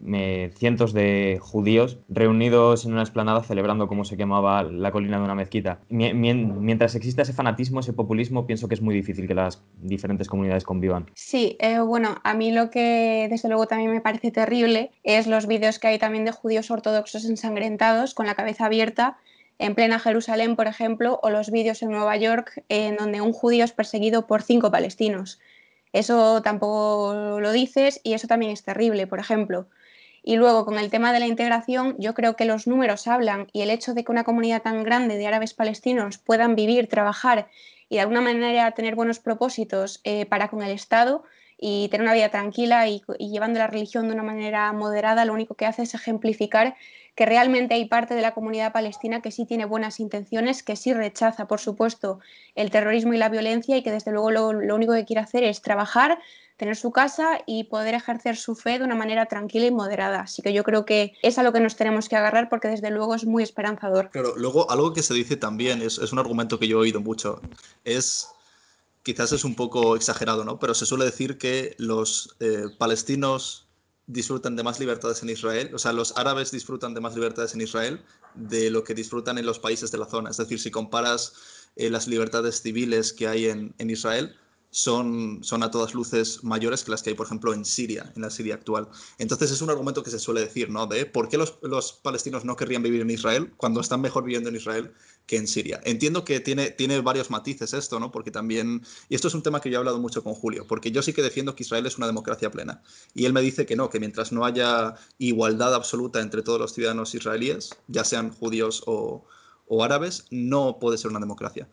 cientos de judíos reunidos en una explanada celebrando cómo se quemaba la colina de una mezquita. mientras exista ese fanatismo, ese populismo, pienso que es muy difícil que las diferentes comunidades convivan. Sí, eh, bueno, a mí lo que desde luego también me parece terrible es los vídeos que hay también de judíos ortodoxos ensangrentados con la cabeza abierta en plena Jerusalén, por ejemplo, o los vídeos en Nueva York en donde un judío es perseguido por cinco palestinos. Eso tampoco lo dices y eso también es terrible, por ejemplo. Y luego, con el tema de la integración, yo creo que los números hablan y el hecho de que una comunidad tan grande de árabes palestinos puedan vivir, trabajar y de alguna manera tener buenos propósitos eh, para con el Estado, y tener una vida tranquila y, llevando la religión de una manera moderada, lo único que hace es ejemplificar que realmente hay parte de la comunidad palestina que sí tiene buenas intenciones, que sí rechaza, por supuesto, el terrorismo y la violencia y que desde luego lo, único que quiere hacer es trabajar, tener su casa y poder ejercer su fe de una manera tranquila y moderada. Así que yo creo que es a lo que nos tenemos que agarrar porque desde luego es muy esperanzador. Pero luego algo que se dice también, es, es un argumento que yo he oído mucho, es quizás es un poco exagerado, ¿no? Pero se suele decir que los eh, palestinos disfrutan de más libertades en Israel, o sea, los árabes disfrutan de más libertades en Israel de lo que disfrutan en los países de la zona. Es decir, si comparas eh, las libertades civiles que hay en, en Israel, son, son a todas luces mayores que las que hay, por ejemplo, en Siria, en la Siria actual. Entonces es un argumento que se suele decir, ¿no? De por qué los, los palestinos no querrían vivir en Israel cuando están mejor viviendo en Israel que en Siria. Entiendo que tiene, tiene varios matices esto, ¿no? Porque también, y esto es un tema que yo he hablado mucho con Julio, porque yo sí que defiendo que Israel es una democracia plena. Y él me dice que no, que mientras no haya igualdad absoluta entre todos los ciudadanos israelíes, ya sean judíos o, o árabes, no puede ser una democracia.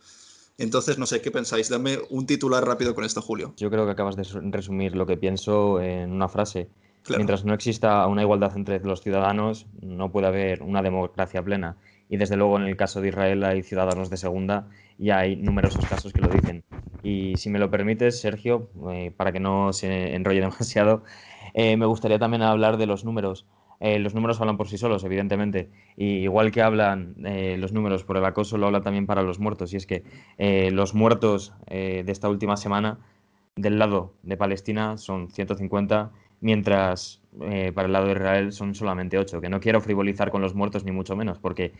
Entonces, no sé, ¿qué pensáis? Dame un titular rápido con esto, Julio. Yo creo que acabas de resumir lo que pienso en una frase. Mientras no exista una igualdad entre los ciudadanos, no puede haber una democracia plena. Y desde luego en el caso de Israel hay ciudadanos de segunda y hay numerosos casos que lo dicen. Y si me lo permites, Sergio, eh, para que no se enrolle demasiado, eh, me gustaría también hablar de los números. Eh, los números hablan por sí solos, evidentemente. Y igual que hablan los números por el acoso, lo habla también para los muertos. Y es que los muertos de esta última semana del lado de Palestina son 150, mientras para el lado de Israel son solamente 8. Que no quiero frivolizar con los muertos ni mucho menos, porque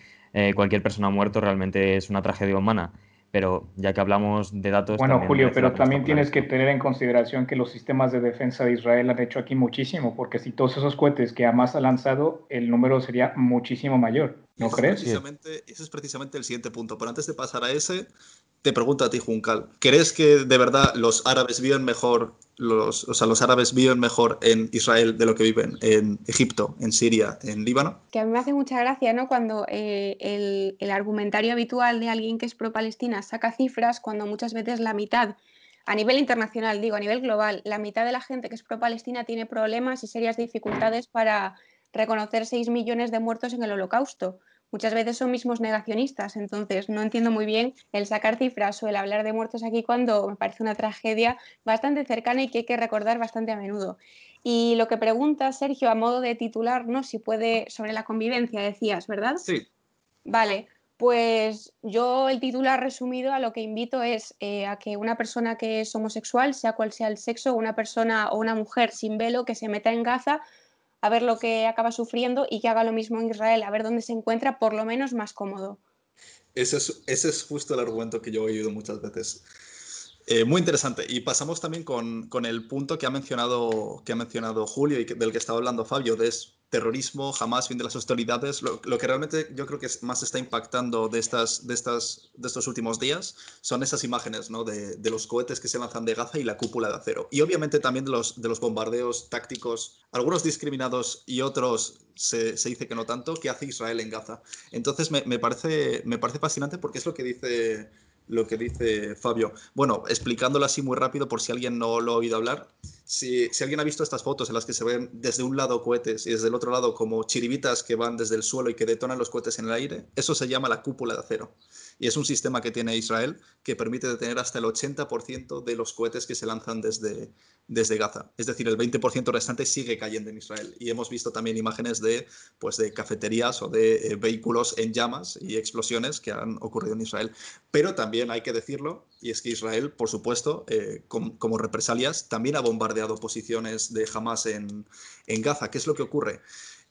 cualquier persona muerto realmente es una tragedia humana pero ya que hablamos de datos... Bueno, Julio, pero también tienes que tener en consideración que los sistemas de defensa de Israel han hecho aquí muchísimo, porque si todos esos cohetes que Hamas ha lanzado, el número sería muchísimo mayor, ¿no crees? precisamente, ese es precisamente el siguiente punto, pero antes de pasar a ese, te pregunto a ti, Juncal, ¿crees que de verdad los árabes viven mejor, los, o sea, los árabes viven mejor en Israel de lo que viven en Egipto, en Siria, en Líbano? Que a mí me hace mucha gracia, ¿no? Cuando eh, el, el argumentario habitual de alguien que es pro-Palestina saca cifras, cuando muchas veces la mitad a nivel internacional, digo, a nivel global, la mitad de la gente que es pro-Palestina tiene problemas y serias dificultades para reconocer 6 millones de muertos en el holocausto muchas veces son mismos negacionistas, entonces no entiendo muy bien el sacar cifras o el hablar de muertos aquí cuando me parece una tragedia bastante cercana y que hay que recordar bastante a menudo. Y lo que pregunta Sergio a modo de titular, ¿no? Si puede, sobre la convivencia, decías, ¿verdad? Sí. Vale, pues yo el titular resumido a lo que invito es eh, a que una persona que es homosexual, sea cual sea el sexo, una persona o una mujer sin velo que se meta en Gaza a ver lo que acaba sufriendo y que haga lo mismo en Israel, a ver dónde se encuentra por lo menos más cómodo. Ese es, es justo el argumento que yo he oído muchas veces. Eh, muy interesante. Y pasamos también con, el punto que ha mencionado, que ha mencionado Julio y del que estaba hablando Fabio, de terrorismo, jamás fin de las hostilidades. Lo, que realmente yo creo que más está impactando de, estas, de, estas, de estos últimos días son esas imágenes ¿no? de, de, los cohetes que se lanzan de Gaza y la cúpula de acero. Y obviamente también de los, de los bombardeos tácticos, algunos discriminados y otros se, se, dice que no tanto, que hace Israel en Gaza. Entonces me, me, parece, me parece fascinante porque es lo que dice lo que dice Fabio. Bueno, explicándolo así muy rápido por si alguien no lo ha oído hablar. Si, si, alguien ha visto estas fotos en las que se ven desde un lado cohetes y desde el otro lado como chiribitas que van desde el suelo y que detonan los cohetes en el aire, eso se llama la cúpula de acero y es un sistema que tiene Israel que permite detener hasta el 80% de los cohetes que se lanzan desde, desde Gaza. Es decir, el 20% restante sigue cayendo en Israel. Y hemos visto también imágenes de, pues, de cafeterías o de eh, vehículos en llamas y explosiones que han ocurrido en Israel. Pero también hay que decirlo, y es que Israel, por supuesto, eh, como represalias, también ha bombardeado posiciones de Hamas en, en Gaza. ¿Qué es lo que ocurre?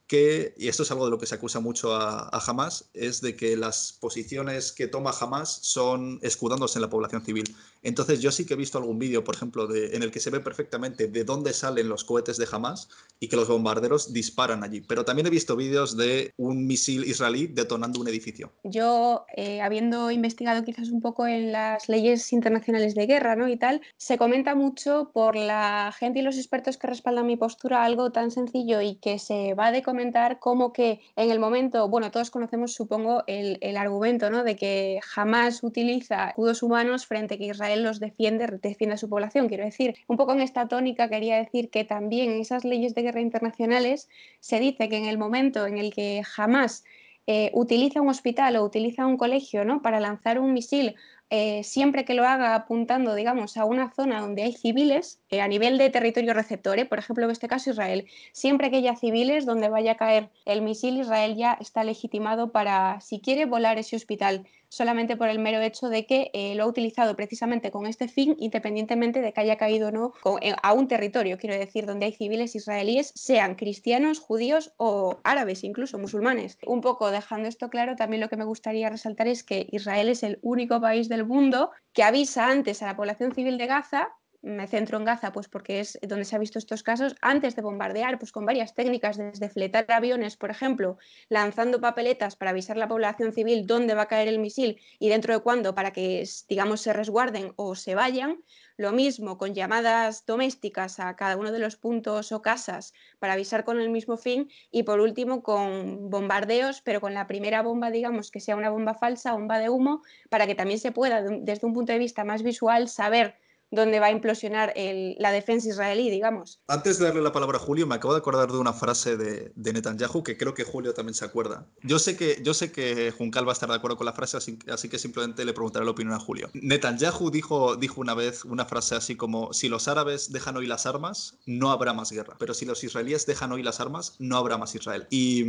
Que, y esto es algo de lo que se acusa mucho a, Hamas, es de que las posiciones que toma Hamas son escudándose en la población civil. Entonces yo sí que he visto algún vídeo, por ejemplo, en el que se ve perfectamente de dónde salen los cohetes de Hamas y que los bombarderos disparan allí. Pero también he visto vídeos de un misil israelí detonando un edificio. Yo, eh, habiendo investigado quizás un poco en las leyes internacionales de guerra ¿no? y tal, se comenta mucho por la gente y los expertos que respaldan mi postura algo tan sencillo y que se va de comentar cómo que en el momento, bueno, todos conocemos, supongo, el, el argumento ¿no? de que jamás utiliza escudos humanos frente a que Israel los defiende, defiende a su población. Quiero decir, un poco en esta tónica quería decir que también en esas leyes de guerra internacionales se dice que en el momento en el que jamás eh, utiliza un hospital o utiliza un colegio ¿no? para lanzar un misil eh, siempre que lo haga apuntando, digamos, a una zona donde hay civiles, eh, a nivel de territorio receptor, por ejemplo, en este caso Israel, siempre que haya civiles donde vaya a caer el misil, Israel ya está legitimado para, si quiere, volar ese hospital solamente por el mero hecho de que eh, lo ha utilizado precisamente con este fin, independientemente de que haya caído o no eh, a un territorio, quiero decir, donde hay civiles israelíes, sean cristianos, judíos o árabes, incluso musulmanes. Un poco dejando esto claro, también lo que me gustaría resaltar es que Israel es el único país del mundo que avisa antes a la población civil de Gaza me centro en Gaza, pues porque es donde se han visto estos casos, antes de bombardear, pues con varias técnicas, desde fletar aviones, por ejemplo, lanzando papeletas para avisar a la población civil dónde va a caer el misil y dentro de cuándo para que, digamos, se resguarden o se vayan. Lo mismo con llamadas domésticas a cada uno de los puntos o casas para avisar con el mismo fin. Y por último, con bombardeos, pero con la primera bomba, digamos, que sea una bomba falsa, bomba de humo, para que también se pueda, desde un punto de vista más visual, saber donde va a implosionar la defensa israelí, digamos. Antes de darle la palabra a Julio, me acabo de acordar de una frase de, Netanyahu que creo que Julio también se acuerda. Yo sé que, yo sé que Juncal va a estar de acuerdo con la frase, así, que simplemente le preguntaré la opinión a Julio. Netanyahu dijo, dijo una vez una frase así como, si los árabes dejan hoy las armas, no habrá más guerra, pero si los israelíes dejan hoy las armas, no habrá más Israel. Y,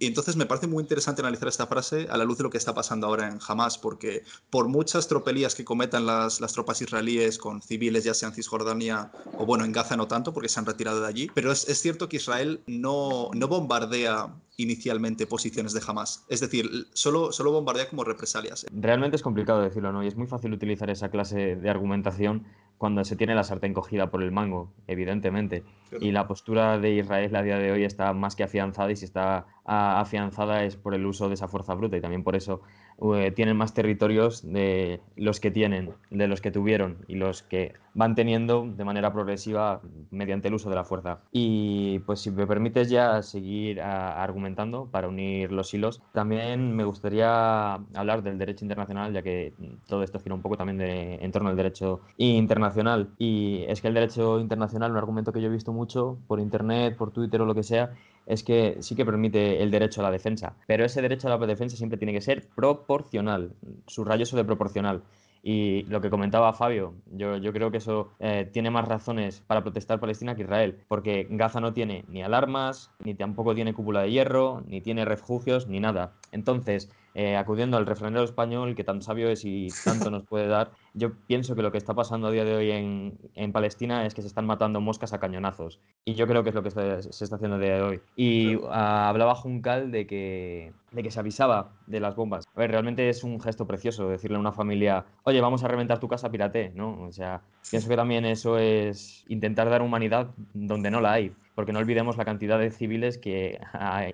entonces me parece muy interesante analizar esta frase a la luz de lo que está pasando ahora en Hamas, porque por muchas tropelías que cometan las, las tropas israelíes con civiles, ya sea en Cisjordania o bueno, en Gaza no tanto porque se han retirado de allí, pero es, es cierto que Israel no, no bombardea inicialmente posiciones de Hamas. Es decir, solo, solo bombardea como represalias. Realmente es complicado decirlo, ¿no? Y es muy fácil utilizar esa clase de argumentación cuando se tiene la sartén cogida por el mango, evidentemente. Y la postura de Israel a día de hoy está más que afianzada y si está afianzada es por el uso de esa fuerza bruta y también por eso eh, tienen más territorios de los que tienen, de los que tuvieron y los que van teniendo de manera progresiva mediante el uso de la fuerza. Y pues si me permites ya seguir argumentando para unir los hilos, también me gustaría hablar del derecho internacional, ya que todo esto gira un poco también en torno al derecho internacional. Y es que el derecho internacional, un argumento que yo he visto mucho por internet, por Twitter o lo que sea, es que sí que permite el derecho a la defensa, pero ese derecho a la defensa siempre tiene que ser proporcional, subrayo eso de proporcional. Y lo que comentaba Fabio, yo, yo creo que eso eh, tiene más razones para protestar Palestina que Israel, porque Gaza no tiene ni alarmas, ni tampoco tiene cúpula de hierro, ni tiene refugios, ni nada. Entonces, eh, acudiendo al refranero español, que tan sabio es y tanto nos puede dar, yo pienso que lo que está pasando a día de hoy en, Palestina es que se están matando moscas a cañonazos. Y yo creo que es lo que se está haciendo a día de hoy. Y ah, hablaba Juncal de que, de que se avisaba de las bombas. A ver, realmente es un gesto precioso decirle a una familia, oye, vamos a reventar tu casa, pirate, ¿no? O sea, pienso que también eso es intentar dar humanidad donde no la hay porque no olvidemos la cantidad de civiles que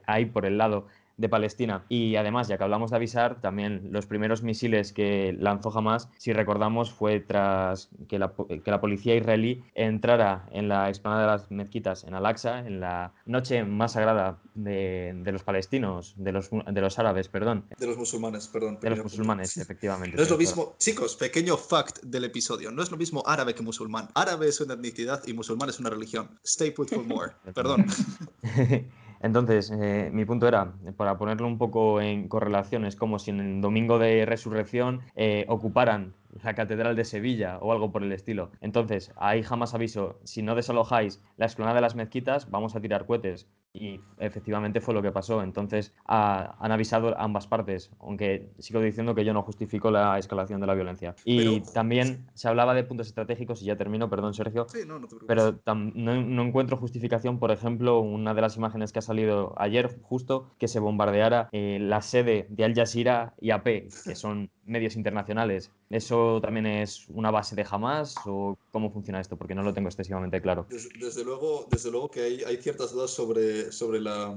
hay por el lado de Palestina. Y además, ya que hablamos de avisar, también los primeros misiles que lanzó Hamas, si recordamos, fue tras que la, que la policía israelí entrara en la explanada de las mezquitas en Al-Aqsa, en la noche más sagrada de, de, los palestinos, de los, de los árabes, perdón. De los musulmanes, perdón. De los musulmanes, efectivamente. No es lo mismo, chicos, pequeño fact del episodio, no es lo mismo árabe que musulmán. Árabe es una etnicidad y musulmán es una religión. Stay put for more. perdón. Entonces, eh, mi punto era, para ponerlo un poco en correlación, es como si en el domingo de resurrección eh, ocuparan la Catedral de Sevilla o algo por el estilo. Entonces, ahí jamás aviso, si no desalojáis la explanada de las mezquitas, vamos a tirar cohetes. Y efectivamente fue lo que pasó. Entonces han avisado ambas partes, aunque sigo diciendo que yo no justifico la escalación de la violencia. Y también se hablaba de puntos estratégicos, y ya termino, perdón Sergio, sí, no, no pero no, encuentro justificación, por ejemplo, una de las imágenes que ha salido ayer justo, que se bombardeara eh, la sede de Al Jazeera y AP, que son medios internacionales. ¿Eso también es una base de Hamas o cómo funciona esto? Porque no lo tengo excesivamente claro. Desde, luego, desde luego que hay, ciertas dudas sobre, sobre la,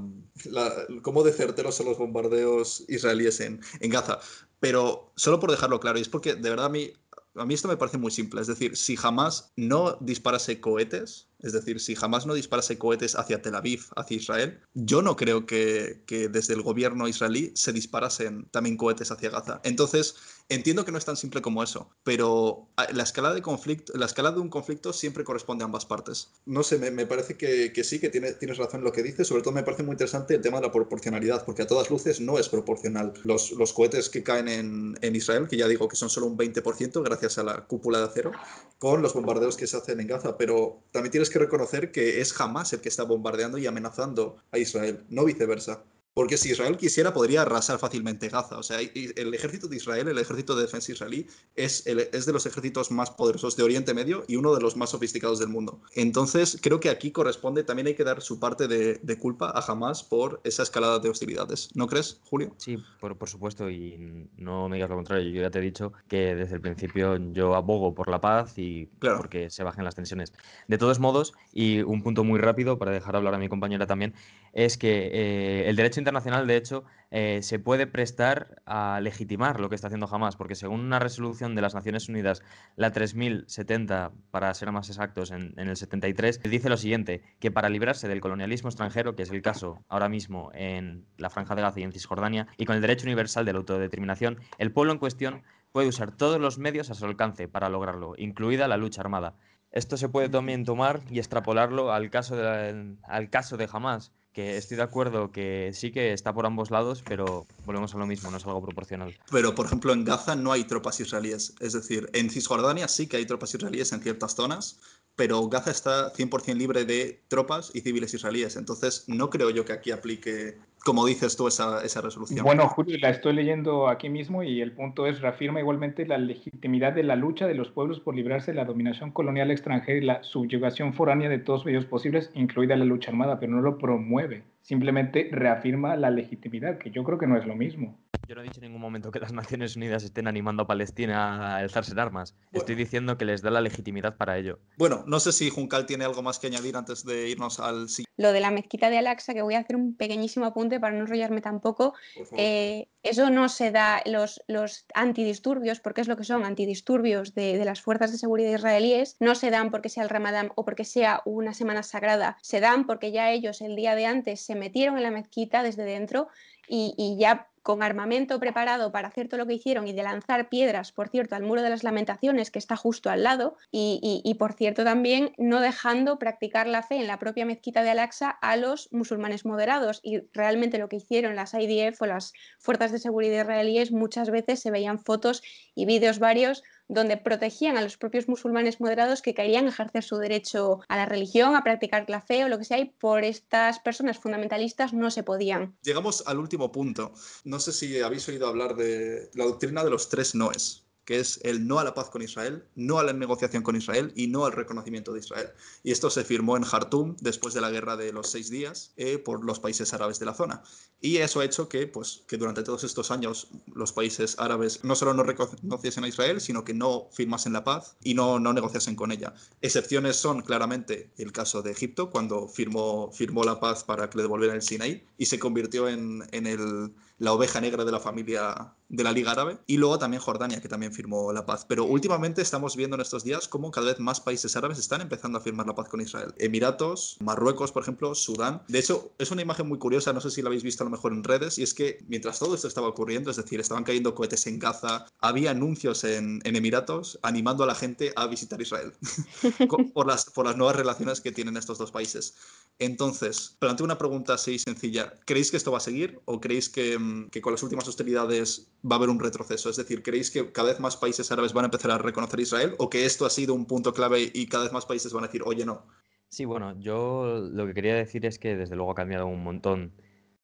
cómo de certeros son los bombardeos israelíes en, en Gaza. Pero solo por dejarlo claro, y es porque de verdad a mí A mí esto me parece muy simple. Es decir, si jamás no disparase cohetes, es decir, si jamás no disparase cohetes hacia Tel Aviv, hacia Israel, yo no creo que, que desde el gobierno israelí se disparasen también cohetes hacia Gaza. Entonces, entiendo que no es tan simple como eso, pero la escala de conflicto, la escala de un conflicto siempre corresponde a ambas partes. No sé, me, parece que, que, sí, que tienes, razón en lo que dices. Sobre todo me parece muy interesante el tema de la proporcionalidad, porque a todas luces no es proporcional. Los, los cohetes que caen en, en Israel, que ya digo que son solo un 20% gracias a la cúpula de acero, con los bombardeos que se hacen en Gaza, pero también tienes que reconocer que es jamás el que está bombardeando y amenazando a Israel, no viceversa. Porque si Israel quisiera, podría arrasar fácilmente Gaza. O sea, el ejército de Israel, el ejército de defensa israelí, es, es de los ejércitos más poderosos de Oriente Medio y uno de los más sofisticados del mundo. Entonces, creo que aquí corresponde, también hay que dar su parte de, culpa a Hamas por esa escalada de hostilidades. ¿No crees, Julio? Sí, por, por, supuesto, y no me digas lo contrario. Yo ya te he dicho que desde el principio yo abogo por la paz y porque se bajen las tensiones. De todos modos, y un punto muy rápido para dejar hablar a mi compañera también, es que eh, el derecho internacional, de hecho, eh, se puede prestar a legitimar lo que está haciendo Hamas, porque según una resolución de las Naciones Unidas, la 3070, para ser más exactos, en, el 73, dice lo siguiente, que para librarse del colonialismo extranjero, que es el caso ahora mismo en la Franja de Gaza y en Cisjordania, y con el derecho universal de la autodeterminación, el pueblo en cuestión puede usar todos los medios a su alcance para lograrlo, incluida la lucha armada. Esto se puede también tomar y extrapolarlo al caso de, al caso de Hamas, que estoy de acuerdo que sí que está por ambos lados, pero volvemos a lo mismo, no es algo proporcional. Pero, por ejemplo, en Gaza no hay tropas israelíes. Es decir, en Cisjordania sí que hay tropas israelíes en ciertas zonas, pero Gaza está 100% libre de tropas y civiles israelíes. Entonces, no creo yo que aquí aplique como dices tú, esa, esa, resolución. Bueno, Julio, la estoy leyendo aquí mismo y el punto es, reafirma igualmente la legitimidad de la lucha de los pueblos por librarse de la dominación colonial extranjera y la subyugación foránea de todos medios posibles, incluida la lucha armada, pero no lo promueve simplemente reafirma la legitimidad, que yo creo que no es lo mismo. Yo no he dicho en ningún momento que las Naciones Unidas estén animando a Palestina a alzarse en armas. Estoy diciendo que les da la legitimidad para ello. Bueno, no sé si Juncal tiene algo más que añadir antes de irnos al Lo de la mezquita de Al-Aqsa, que voy a hacer un pequeñísimo apunte para no enrollarme tampoco. Eh, eso no se da, los, los antidisturbios, porque es lo que son antidisturbios de, de las fuerzas de seguridad israelíes, no se dan porque sea el Ramadán o porque sea una semana sagrada. Se dan porque ya ellos el día de antes se metieron en la mezquita desde dentro y, ya con armamento preparado para hacer todo lo que hicieron y de lanzar piedras, por cierto, al muro de las lamentaciones que está justo al lado y, por cierto también no dejando practicar la fe en la propia mezquita de Al-Aqsa a los musulmanes moderados y realmente lo que hicieron las IDF o las fuerzas de seguridad israelíes muchas veces se veían fotos y vídeos varios donde protegían a los propios musulmanes moderados que querían ejercer su derecho a la religión, a practicar la fe o lo que sea, y por estas personas fundamentalistas no se podían. Llegamos al último punto. Sé si habéis oído hablar de la doctrina de los tres noes que es el no a la paz con Israel, no a la negociación con Israel y no al reconocimiento de Israel. Y esto se firmó en Jartum después de la guerra de los seis días eh, por los países árabes de la zona. Y eso ha hecho que, pues, que durante todos estos años los países árabes no solo no reconociesen a Israel, sino que no firmasen la paz y no, no negociasen con ella. Excepciones son claramente el caso de Egipto, cuando firmó, firmó la paz para que le devolvieran el Sinaí y se convirtió en, en el la oveja negra de la familia de la Liga Árabe, y luego también Jordania, que también firmó la paz. Pero últimamente estamos viendo en estos días cómo cada vez más países árabes están empezando a firmar la paz con Israel. Emiratos, Marruecos, por ejemplo, Sudán. De hecho, es una imagen muy curiosa, no sé si la habéis visto a lo mejor en redes, y es que mientras todo esto estaba ocurriendo, es decir, estaban cayendo cohetes en Gaza, había anuncios en, Emiratos animando a la gente a visitar Israel por, las, por las nuevas relaciones que tienen estos dos países. Entonces, planteo una pregunta así sencilla. ¿Creéis que esto va a seguir o creéis que, mm, que, con las últimas hostilidades va a haber un retroceso? Es decir, ¿creéis que cada vez más países árabes van a empezar a reconocer a Israel o que esto ha sido un punto clave y cada vez más países van a decir, oye, no? Sí, bueno, yo lo que quería decir es que desde luego ha cambiado un montón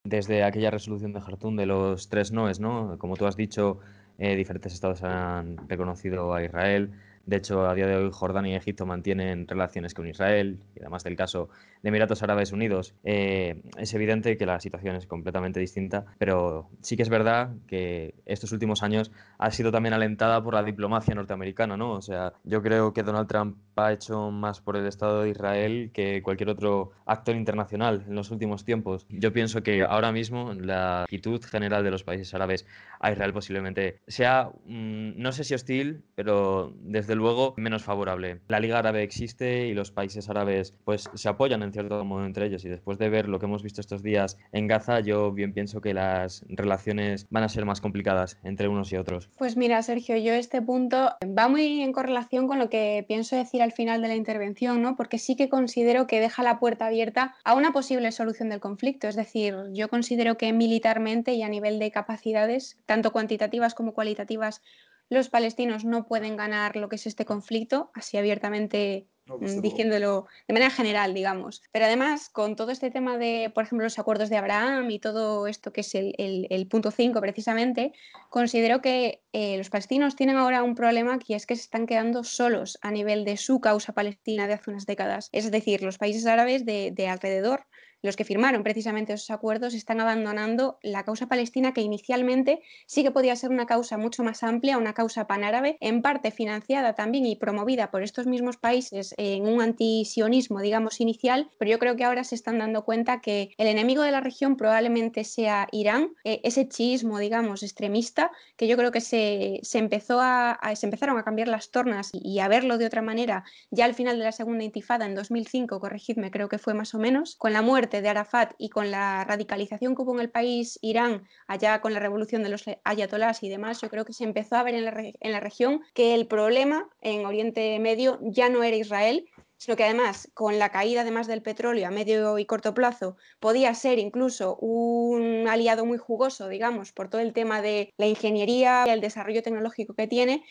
desde aquella resolución de Jartum de los tres noes, ¿no? Como tú has dicho, eh, diferentes estados han reconocido a Israel, De hecho, a día de hoy Jordania y Egipto mantienen relaciones con Israel y además del caso de Emiratos Árabes Unidos, eh, es evidente que la situación es completamente distinta, pero sí que es verdad que estos últimos años ha sido también alentada por la diplomacia norteamericana, ¿no? O sea, yo creo que Donald Trump ha hecho más por el Estado de Israel que cualquier otro actor internacional en los últimos tiempos. Yo pienso que ahora mismo la actitud general de los países árabes a Israel posiblemente sea, mm, no sé si hostil, pero desde luego menos favorable. La Liga Árabe existe y los países árabes pues se apoyan en cierto modo entre ellos y después de ver lo que hemos visto estos días en Gaza, yo bien pienso que las relaciones van a ser más complicadas entre unos y otros. Pues mira, Sergio, yo este punto va muy en correlación con lo que pienso decir al final de la intervención, ¿no? Porque sí que considero que deja la puerta abierta a una posible solución del conflicto. Es decir, yo considero que militarmente y a nivel de capacidades, tanto cuantitativas como cualitativas, los palestinos no pueden ganar lo que es este conflicto, así abiertamente mm, diciéndolo de manera general, digamos. Pero además, con todo este tema de, por ejemplo, los acuerdos de Abraham y todo esto que es el, punto 5 precisamente, considero que eh, los palestinos tienen ahora un problema que es que se están quedando solos a nivel de su causa palestina de hace unas décadas. Es decir, los países árabes de, de alrededor los que firmaron precisamente esos acuerdos están abandonando la causa palestina que inicialmente sí que podía ser una causa mucho más amplia, una causa panárabe, en parte financiada también y promovida por estos mismos países en un antisionismo, digamos, inicial, pero yo creo que ahora se están dando cuenta que el enemigo de la región probablemente sea Irán, eh, ese chiismo, digamos, extremista, que yo creo que se, empezó a, se empezaron a cambiar las tornas y a verlo de otra manera ya al final de la segunda intifada en 2005, corregidme, creo que fue más o menos, con la muerte de Arafat y con la radicalización que hubo en el país Irán, allá con la revolución de los ayatolás y demás, yo creo que se empezó a ver en la, región que el problema en Oriente Medio ya no era Israel, sino que además con la caída además del petróleo a medio y corto plazo podía ser incluso un aliado muy jugoso, digamos, por todo el tema de la ingeniería y el desarrollo tecnológico que tiene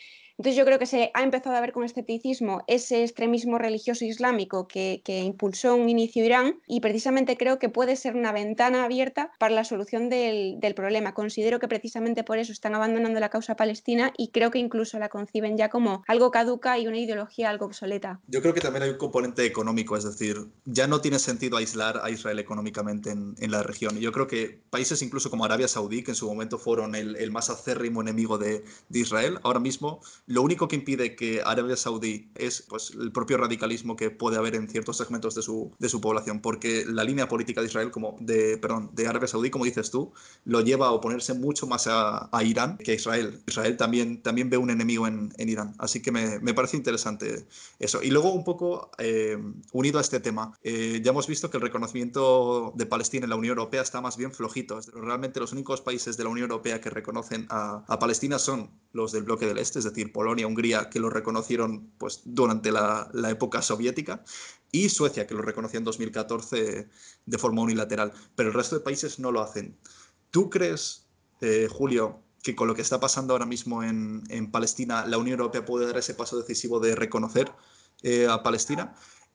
entonces yo creo que se ha empezado a ver con escepticismo ese extremismo religioso islámico que, impulsó un inicio Irán y precisamente creo que puede ser una ventana abierta para la solución del, problema. Considero que precisamente por eso están abandonando la causa palestina y creo que incluso la conciben ya como algo caduca y una ideología algo obsoleta. Yo creo que también hay un componente económico, es decir, ya no tiene sentido aislar a Israel económicamente en, la región. Yo creo que países incluso como Arabia Saudí, que en su momento fueron el, más acérrimo enemigo de, de Israel, ahora mismo lo único que impide que Arabia Saudí es pues, el propio radicalismo que puede haber en ciertos segmentos de su, de su población, porque la línea política de Israel, como de, perdón, de Arabia Saudí, como dices tú, lo lleva a oponerse mucho más a, Irán que a Israel. Israel también, también ve un enemigo en, en Irán, así que me, me, parece interesante eso. Y luego un poco eh, unido a este tema, eh, ya hemos visto que el reconocimiento de Palestina en la Unión Europea está más bien flojito. Realmente los únicos países de la Unión Europea que reconocen a, a Palestina son los del bloque del Este, es decir, Polonia, Hungría, que lo reconocieron pues, durante la, época soviética, y Suecia, que lo reconoció en 2014 de forma unilateral, pero el resto de países no lo hacen. ¿Tú crees, eh, Julio, que con lo que está pasando ahora mismo en, Palestina, la Unión Europea puede dar ese paso decisivo de reconocer eh, a Palestina?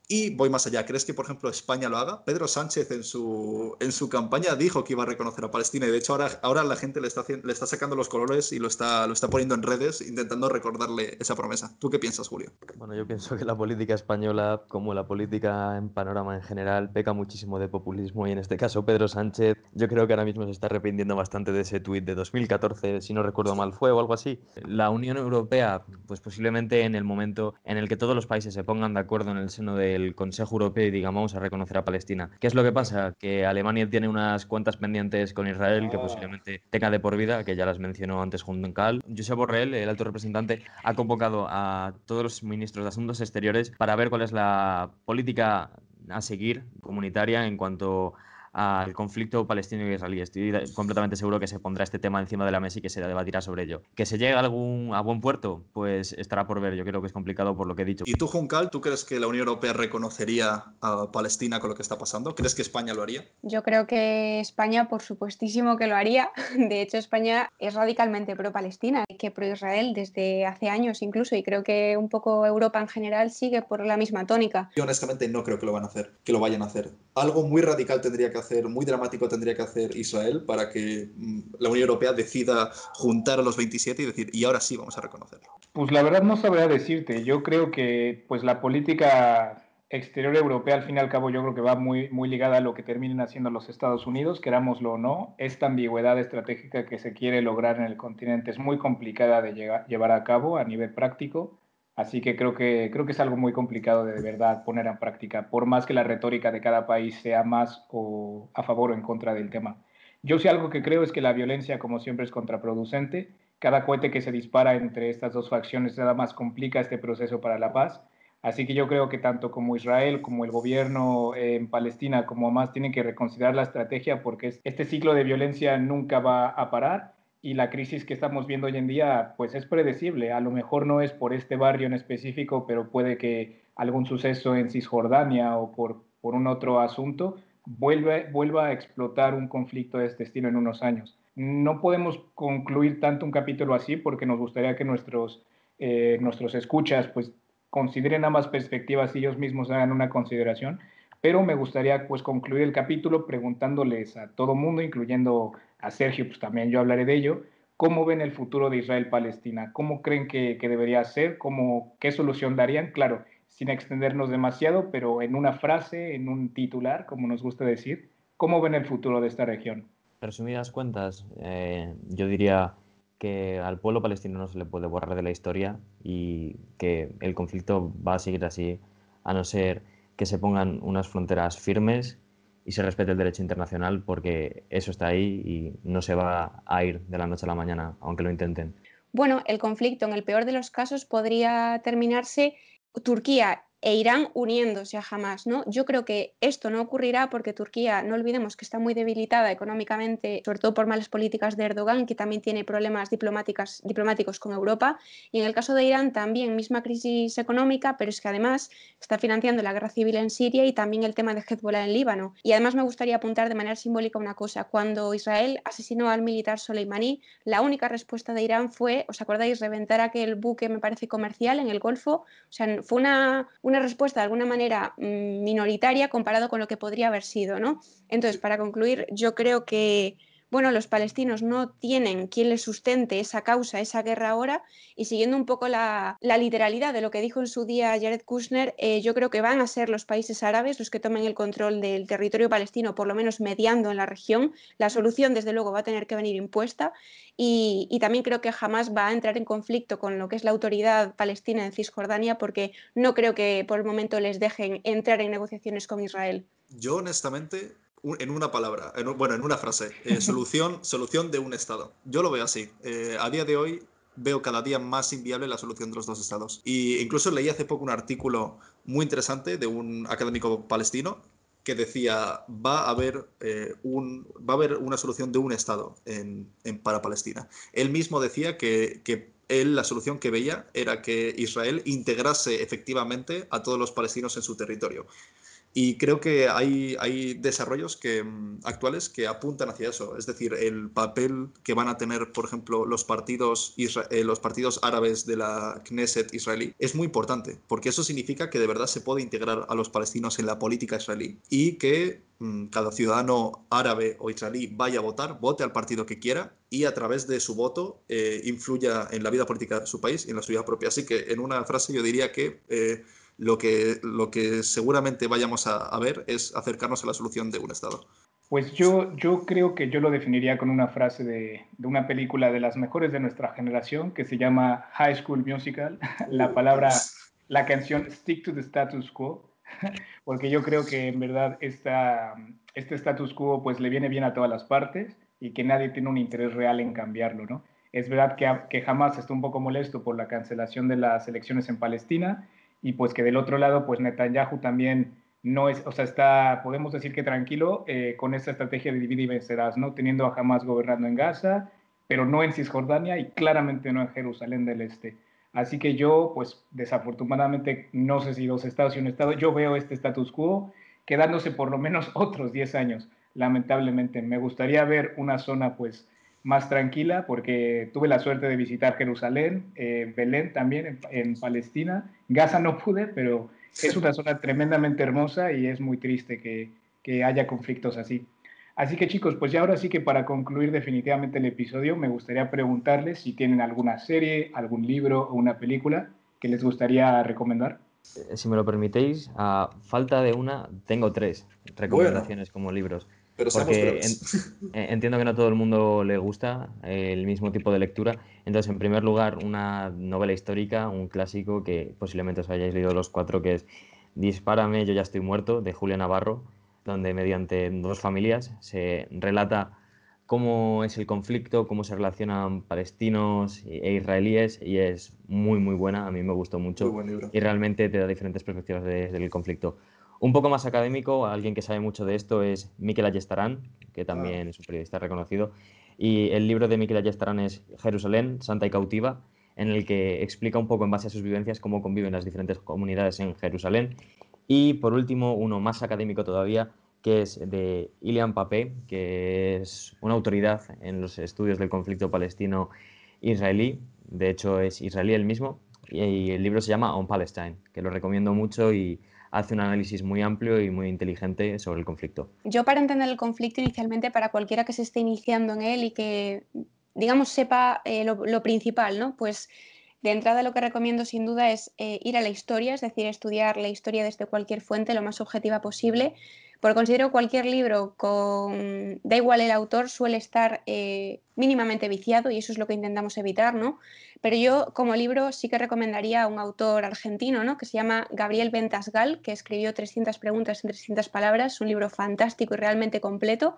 Y voy más allá. ¿Crees que, por ejemplo, España lo haga? Pedro Sánchez en su, en su campaña dijo que iba a reconocer a Palestina y de hecho ahora, ahora la gente le está, le está sacando los colores y lo está, lo está poniendo en redes intentando recordarle esa promesa. ¿Tú qué piensas, Julio? Bueno, yo pienso que la política española, como la política en panorama en general, peca muchísimo de populismo y en este caso Pedro Sánchez, yo creo que ahora mismo se está arrepintiendo bastante de ese tuit de 2014, si no recuerdo mal fue o algo así. La Unión Europea, pues posiblemente en el momento en el que todos los países se pongan de acuerdo en el seno de el Consejo Europeo y digan vamos a reconocer a Palestina. ¿Qué es lo que pasa? Que Alemania tiene unas cuentas pendientes con Israel que posiblemente tenga de por vida, que ya las mencionó antes Juncal. Josep Borrell, el alto representante, ha convocado a todos los ministros de Asuntos Exteriores para ver cuál es la política a seguir comunitaria en cuanto al conflicto palestino y israelí. Estoy completamente seguro que se pondrá este tema encima de la mesa y que se debatirá sobre ello. ¿Que se llegue a, algún, a buen puerto? Pues estará por ver. Yo creo que es complicado por lo que he dicho. ¿Y tú, Juncal, tú crees que la Unión Europea reconocería a Palestina con lo que está pasando? ¿Crees que España lo haría? Yo creo que España, por supuestísimo que lo haría. De hecho, España es radicalmente pro-Palestina, que pro-Israel desde hace años incluso, y creo que un poco Europa en general sigue por la misma tónica. Yo honestamente no creo que lo van a hacer, que lo vayan a hacer. Algo muy radical tendría que hacer muy dramático tendría que hacer Israel para que mm, la Unión Europea decida juntar a los 27 y decir, y ahora sí vamos a reconocerlo? Pues la verdad no sabría decirte. Yo creo que pues la política exterior europea, al fin y al cabo, yo creo que va muy, muy ligada a lo que terminen haciendo los Estados Unidos, querámoslo o no. Esta ambigüedad estratégica que se quiere lograr en el continente es muy complicada de llevar a cabo a nivel práctico. Así que creo que creo que es algo muy complicado de, verdad poner en práctica, por más que la retórica de cada país sea más o a favor o en contra del tema. Yo sí algo que creo es que la violencia, como siempre, es contraproducente. Cada cohete que se dispara entre estas dos facciones nada más complica este proceso para la paz. Así que yo creo que tanto como Israel, como el gobierno en Palestina, como más tienen que reconsiderar la estrategia porque este ciclo de violencia nunca va a parar y la crisis que estamos viendo hoy en día pues es predecible. A lo mejor no es por este barrio en específico, pero puede que algún suceso en Cisjordania o por, por un otro asunto vuelva, vuelva a explotar un conflicto de este estilo en unos años. No podemos concluir tanto un capítulo así porque nos gustaría que nuestros, eh, nuestros escuchas pues consideren ambas perspectivas y ellos mismos hagan una consideración, pero me gustaría pues concluir el capítulo preguntándoles a todo mundo, incluyendo a Sergio, pues también yo hablaré de ello. ¿Cómo ven el futuro de Israel-Palestina? ¿Cómo creen que, debería ser? ¿Cómo, ¿Qué solución darían? Claro, sin extendernos demasiado, pero en una frase, en un titular, como nos gusta decir, ¿cómo ven el futuro de esta región? Resumidas cuentas, eh, yo diría que al pueblo palestino no se le puede borrar de la historia y que el conflicto va a seguir así, a no ser que se pongan unas fronteras firmes y se respete el derecho internacional porque eso está ahí y no se va a ir de la noche a la mañana, aunque lo intenten. Bueno, el conflicto en el peor de los casos podría terminarse Turquía e Irán uniéndose a Hamas, ¿no? Yo creo que esto no ocurrirá porque Turquía, no olvidemos que está muy debilitada económicamente, sobre todo por malas políticas de Erdogan, que también tiene problemas diplomáticos con Europa, y en el caso de Irán también misma crisis económica, pero es que además está financiando la guerra civil en Siria y también el tema de Hezbollah en Líbano. Y además me gustaría apuntar de manera simbólica una cosa, cuando Israel asesinó al militar Soleimani, la única respuesta de Irán fue, ¿os acordáis?, reventar aquel buque, me parece, comercial en el Golfo, o sea, fue una, una respuesta de alguna manera mm, minoritaria comparado con lo que podría haber sido, ¿no? Entonces, para concluir, yo creo que bueno, los palestinos no tienen quien les sustente esa causa, esa guerra ahora, y siguiendo un poco la, literalidad de lo que dijo en su día Jared Kushner, eh, yo creo que van a ser los países árabes los que tomen el control del territorio palestino, por lo menos mediando en la región. La solución, desde luego, va a tener que venir impuesta, y, y también creo que jamás va a entrar en conflicto con lo que es la autoridad palestina en Cisjordania, porque no creo que por el momento les dejen entrar en negociaciones con Israel. Yo, honestamente, en una palabra, bueno, en una frase, eh, solución, solución de un Estado. Yo lo veo así. Eh, a día de hoy veo cada día más inviable la solución de los dos estados. Y incluso leí hace poco un artículo muy interesante de un académico palestino que decía va a haber eh, un va a haber una solución de un estado en, para Palestina. Él mismo decía que, que él la solución que veía era que Israel integrase efectivamente a todos los palestinos en su territorio. Y creo que hay, hay desarrollos que, mm, actuales que apuntan hacia eso. Es decir, el papel que van a tener, por ejemplo, los partidos, eh, los partidos árabes de la Knesset israelí es muy importante, porque eso significa que de verdad se puede integrar a los palestinos en la política israelí y que mm, cada ciudadano árabe o israelí vaya a votar, vote al partido que quiera y a través de su voto eh, influya en la vida política de su país y en la suya propia. Así que en una frase yo diría que... Eh, lo que, lo que seguramente vayamos a, ver es acercarnos a la solución de un Estado. Pues yo, yo creo que yo lo definiría con una frase de, de, una película de las mejores de nuestra generación que se llama High School Musical. La palabra, la canción Stick to the Status Quo, porque yo creo que en verdad esta, este status quo pues le viene bien a todas las partes y que nadie tiene un interés real en cambiarlo, ¿no? Es verdad que, que jamás está un poco molesto por la cancelación de las elecciones en Palestina y pues que del otro lado, pues Netanyahu también no es, o sea, está, podemos decir que tranquilo eh, con esa estrategia de dividir y vencerás, ¿no? Teniendo a Hamas gobernando en Gaza, pero no en Cisjordania y claramente no en Jerusalén del Este. Así que yo, pues desafortunadamente, no sé si dos estados y un estado, yo veo este status quo quedándose por lo menos otros 10 años, lamentablemente. Me gustaría ver una zona, pues, más tranquila porque tuve la suerte de visitar Jerusalén, eh, Belén también en, Palestina. Gaza no pude, pero es una zona tremendamente hermosa y es muy triste que, que haya conflictos así. Así que chicos, pues ya ahora sí que para concluir definitivamente el episodio, me gustaría preguntarles si tienen alguna serie, algún libro o una película que les gustaría recomendar. Eh, si me lo permitéis, a falta de una, tengo tres recomendaciones como libros. Pero porque eh, entiendo que no a todo el mundo le gusta el mismo tipo de lectura. Entonces, en primer lugar, una novela histórica, un clásico que posiblemente os hayáis leído los cuatro, que es Dispárame, yo ya estoy muerto, de Julia Navarro donde mediante dos familias se relata cómo es el conflicto, cómo se relacionan palestinos e israelíes y es muy muy buena, a mí me gustó mucho y realmente te da diferentes perspectivas del conflicto. Un poco más académico, alguien que sabe mucho de esto es Miquel Ayestarán, que también ah. es un periodista reconocido, y el libro de Miquel Ayestarán es Jerusalén, Santa y Cautiva, en el que explica un poco en base a sus vivencias cómo conviven las diferentes comunidades en Jerusalén y por último, uno más académico todavía, que es de Ilian Papé, que es una autoridad en los estudios del conflicto palestino-israelí. De hecho, es israelí el mismo. Y el libro se llama On Palestine, que lo recomiendo mucho y hace un análisis muy amplio y muy inteligente sobre el conflicto. Yo para entender el conflicto inicialmente, para cualquiera que se esté iniciando en él y que, digamos, sepa eh, lo, principal, ¿no? Pues de entrada lo que recomiendo sin duda es eh, ir a la historia, es decir, estudiar la historia desde cualquier fuente lo más objetiva posible, porque considero cualquier libro da igual el autor, suele estar eh, mínimamente viciado y eso es lo que intentamos evitar, ¿no? Pero yo como libro sí que recomendaría a un autor argentino, ¿no? Que se llama Gabriel Ventasgal, que escribió 300 preguntas en 300 palabras, un libro fantástico y realmente completo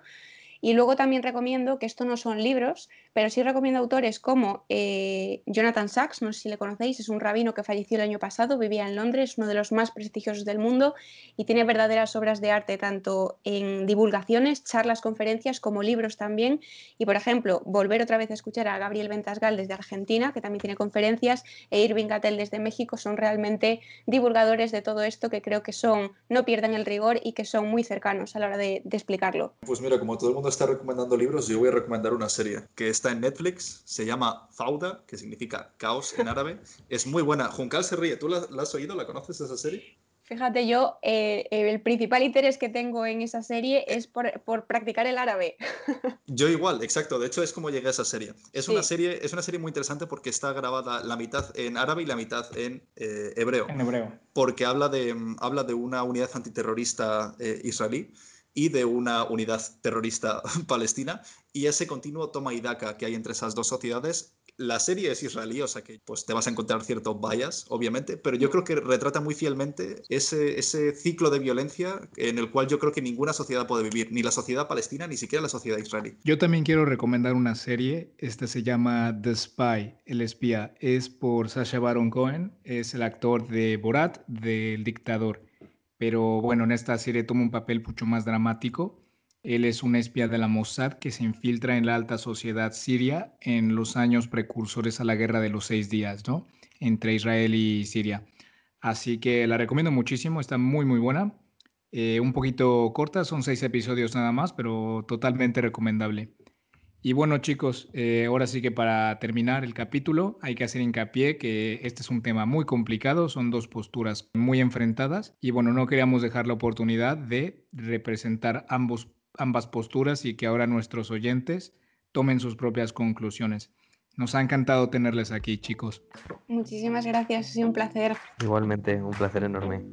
y luego también recomiendo, que esto no son libros, pero sí recomiendo autores como eh, Jonathan Sachs, no sé si le conocéis, es un rabino que falleció el año pasado, vivía en Londres, uno de los más prestigiosos del mundo y tiene verdaderas obras de arte tanto en divulgaciones, charlas, conferencias como libros también. Y por ejemplo, volver otra vez a escuchar a Gabriel Ventasgal desde Argentina, que también tiene conferencias, e Irving Gatel desde México, son realmente divulgadores de todo esto que creo que son, no pierden el rigor y que son muy cercanos a la hora de, de explicarlo. Pues mira, como todo el mundo está recomendando libros, yo voy a recomendar una serie que está en Netflix, se llama Fauda, que significa caos en árabe. Es muy buena. Juncal se ríe. ¿Tú la, has oído? ¿La conoces esa serie? Fíjate, yo eh, el principal interés que tengo en esa serie es por, practicar el árabe. Yo igual, exacto. De hecho, es como llegué a esa serie. Es, una serie. es una serie muy interesante porque está grabada la mitad en árabe y la mitad en eh, hebreo. En hebreo. Porque habla de, habla de una unidad antiterrorista eh, israelí y de una unidad terrorista palestina y ese continuo toma y daca que hay entre esas dos sociedades. La serie es israelí, o sea que pues, te vas a encontrar cierto bias, obviamente, pero yo creo que retrata muy fielmente ese, ese ciclo de violencia en el cual yo creo que ninguna sociedad puede vivir, ni la sociedad palestina, ni siquiera la sociedad israelí. Yo también quiero recomendar una serie, esta se llama The Spy, El espía, es por Sacha Baron Cohen, es el actor de Borat, del dictador pero bueno, en esta serie toma un papel mucho más dramático. Él es un espía de la Mossad que se infiltra en la alta sociedad siria en los años precursores a la guerra de los seis días, ¿no? Entre Israel y Siria. Así que la recomiendo muchísimo, está muy, muy buena. Eh, un poquito corta, son seis episodios nada más, pero totalmente recomendable. Y bueno chicos, eh, ahora sí que para terminar el capítulo hay que hacer hincapié que este es un tema muy complicado, son dos posturas muy enfrentadas y bueno, no queríamos dejar la oportunidad de representar ambos, ambas posturas y que ahora nuestros oyentes tomen sus propias conclusiones. Nos ha encantado tenerles aquí chicos. Muchísimas gracias, ha sido un placer. Igualmente, un placer enorme.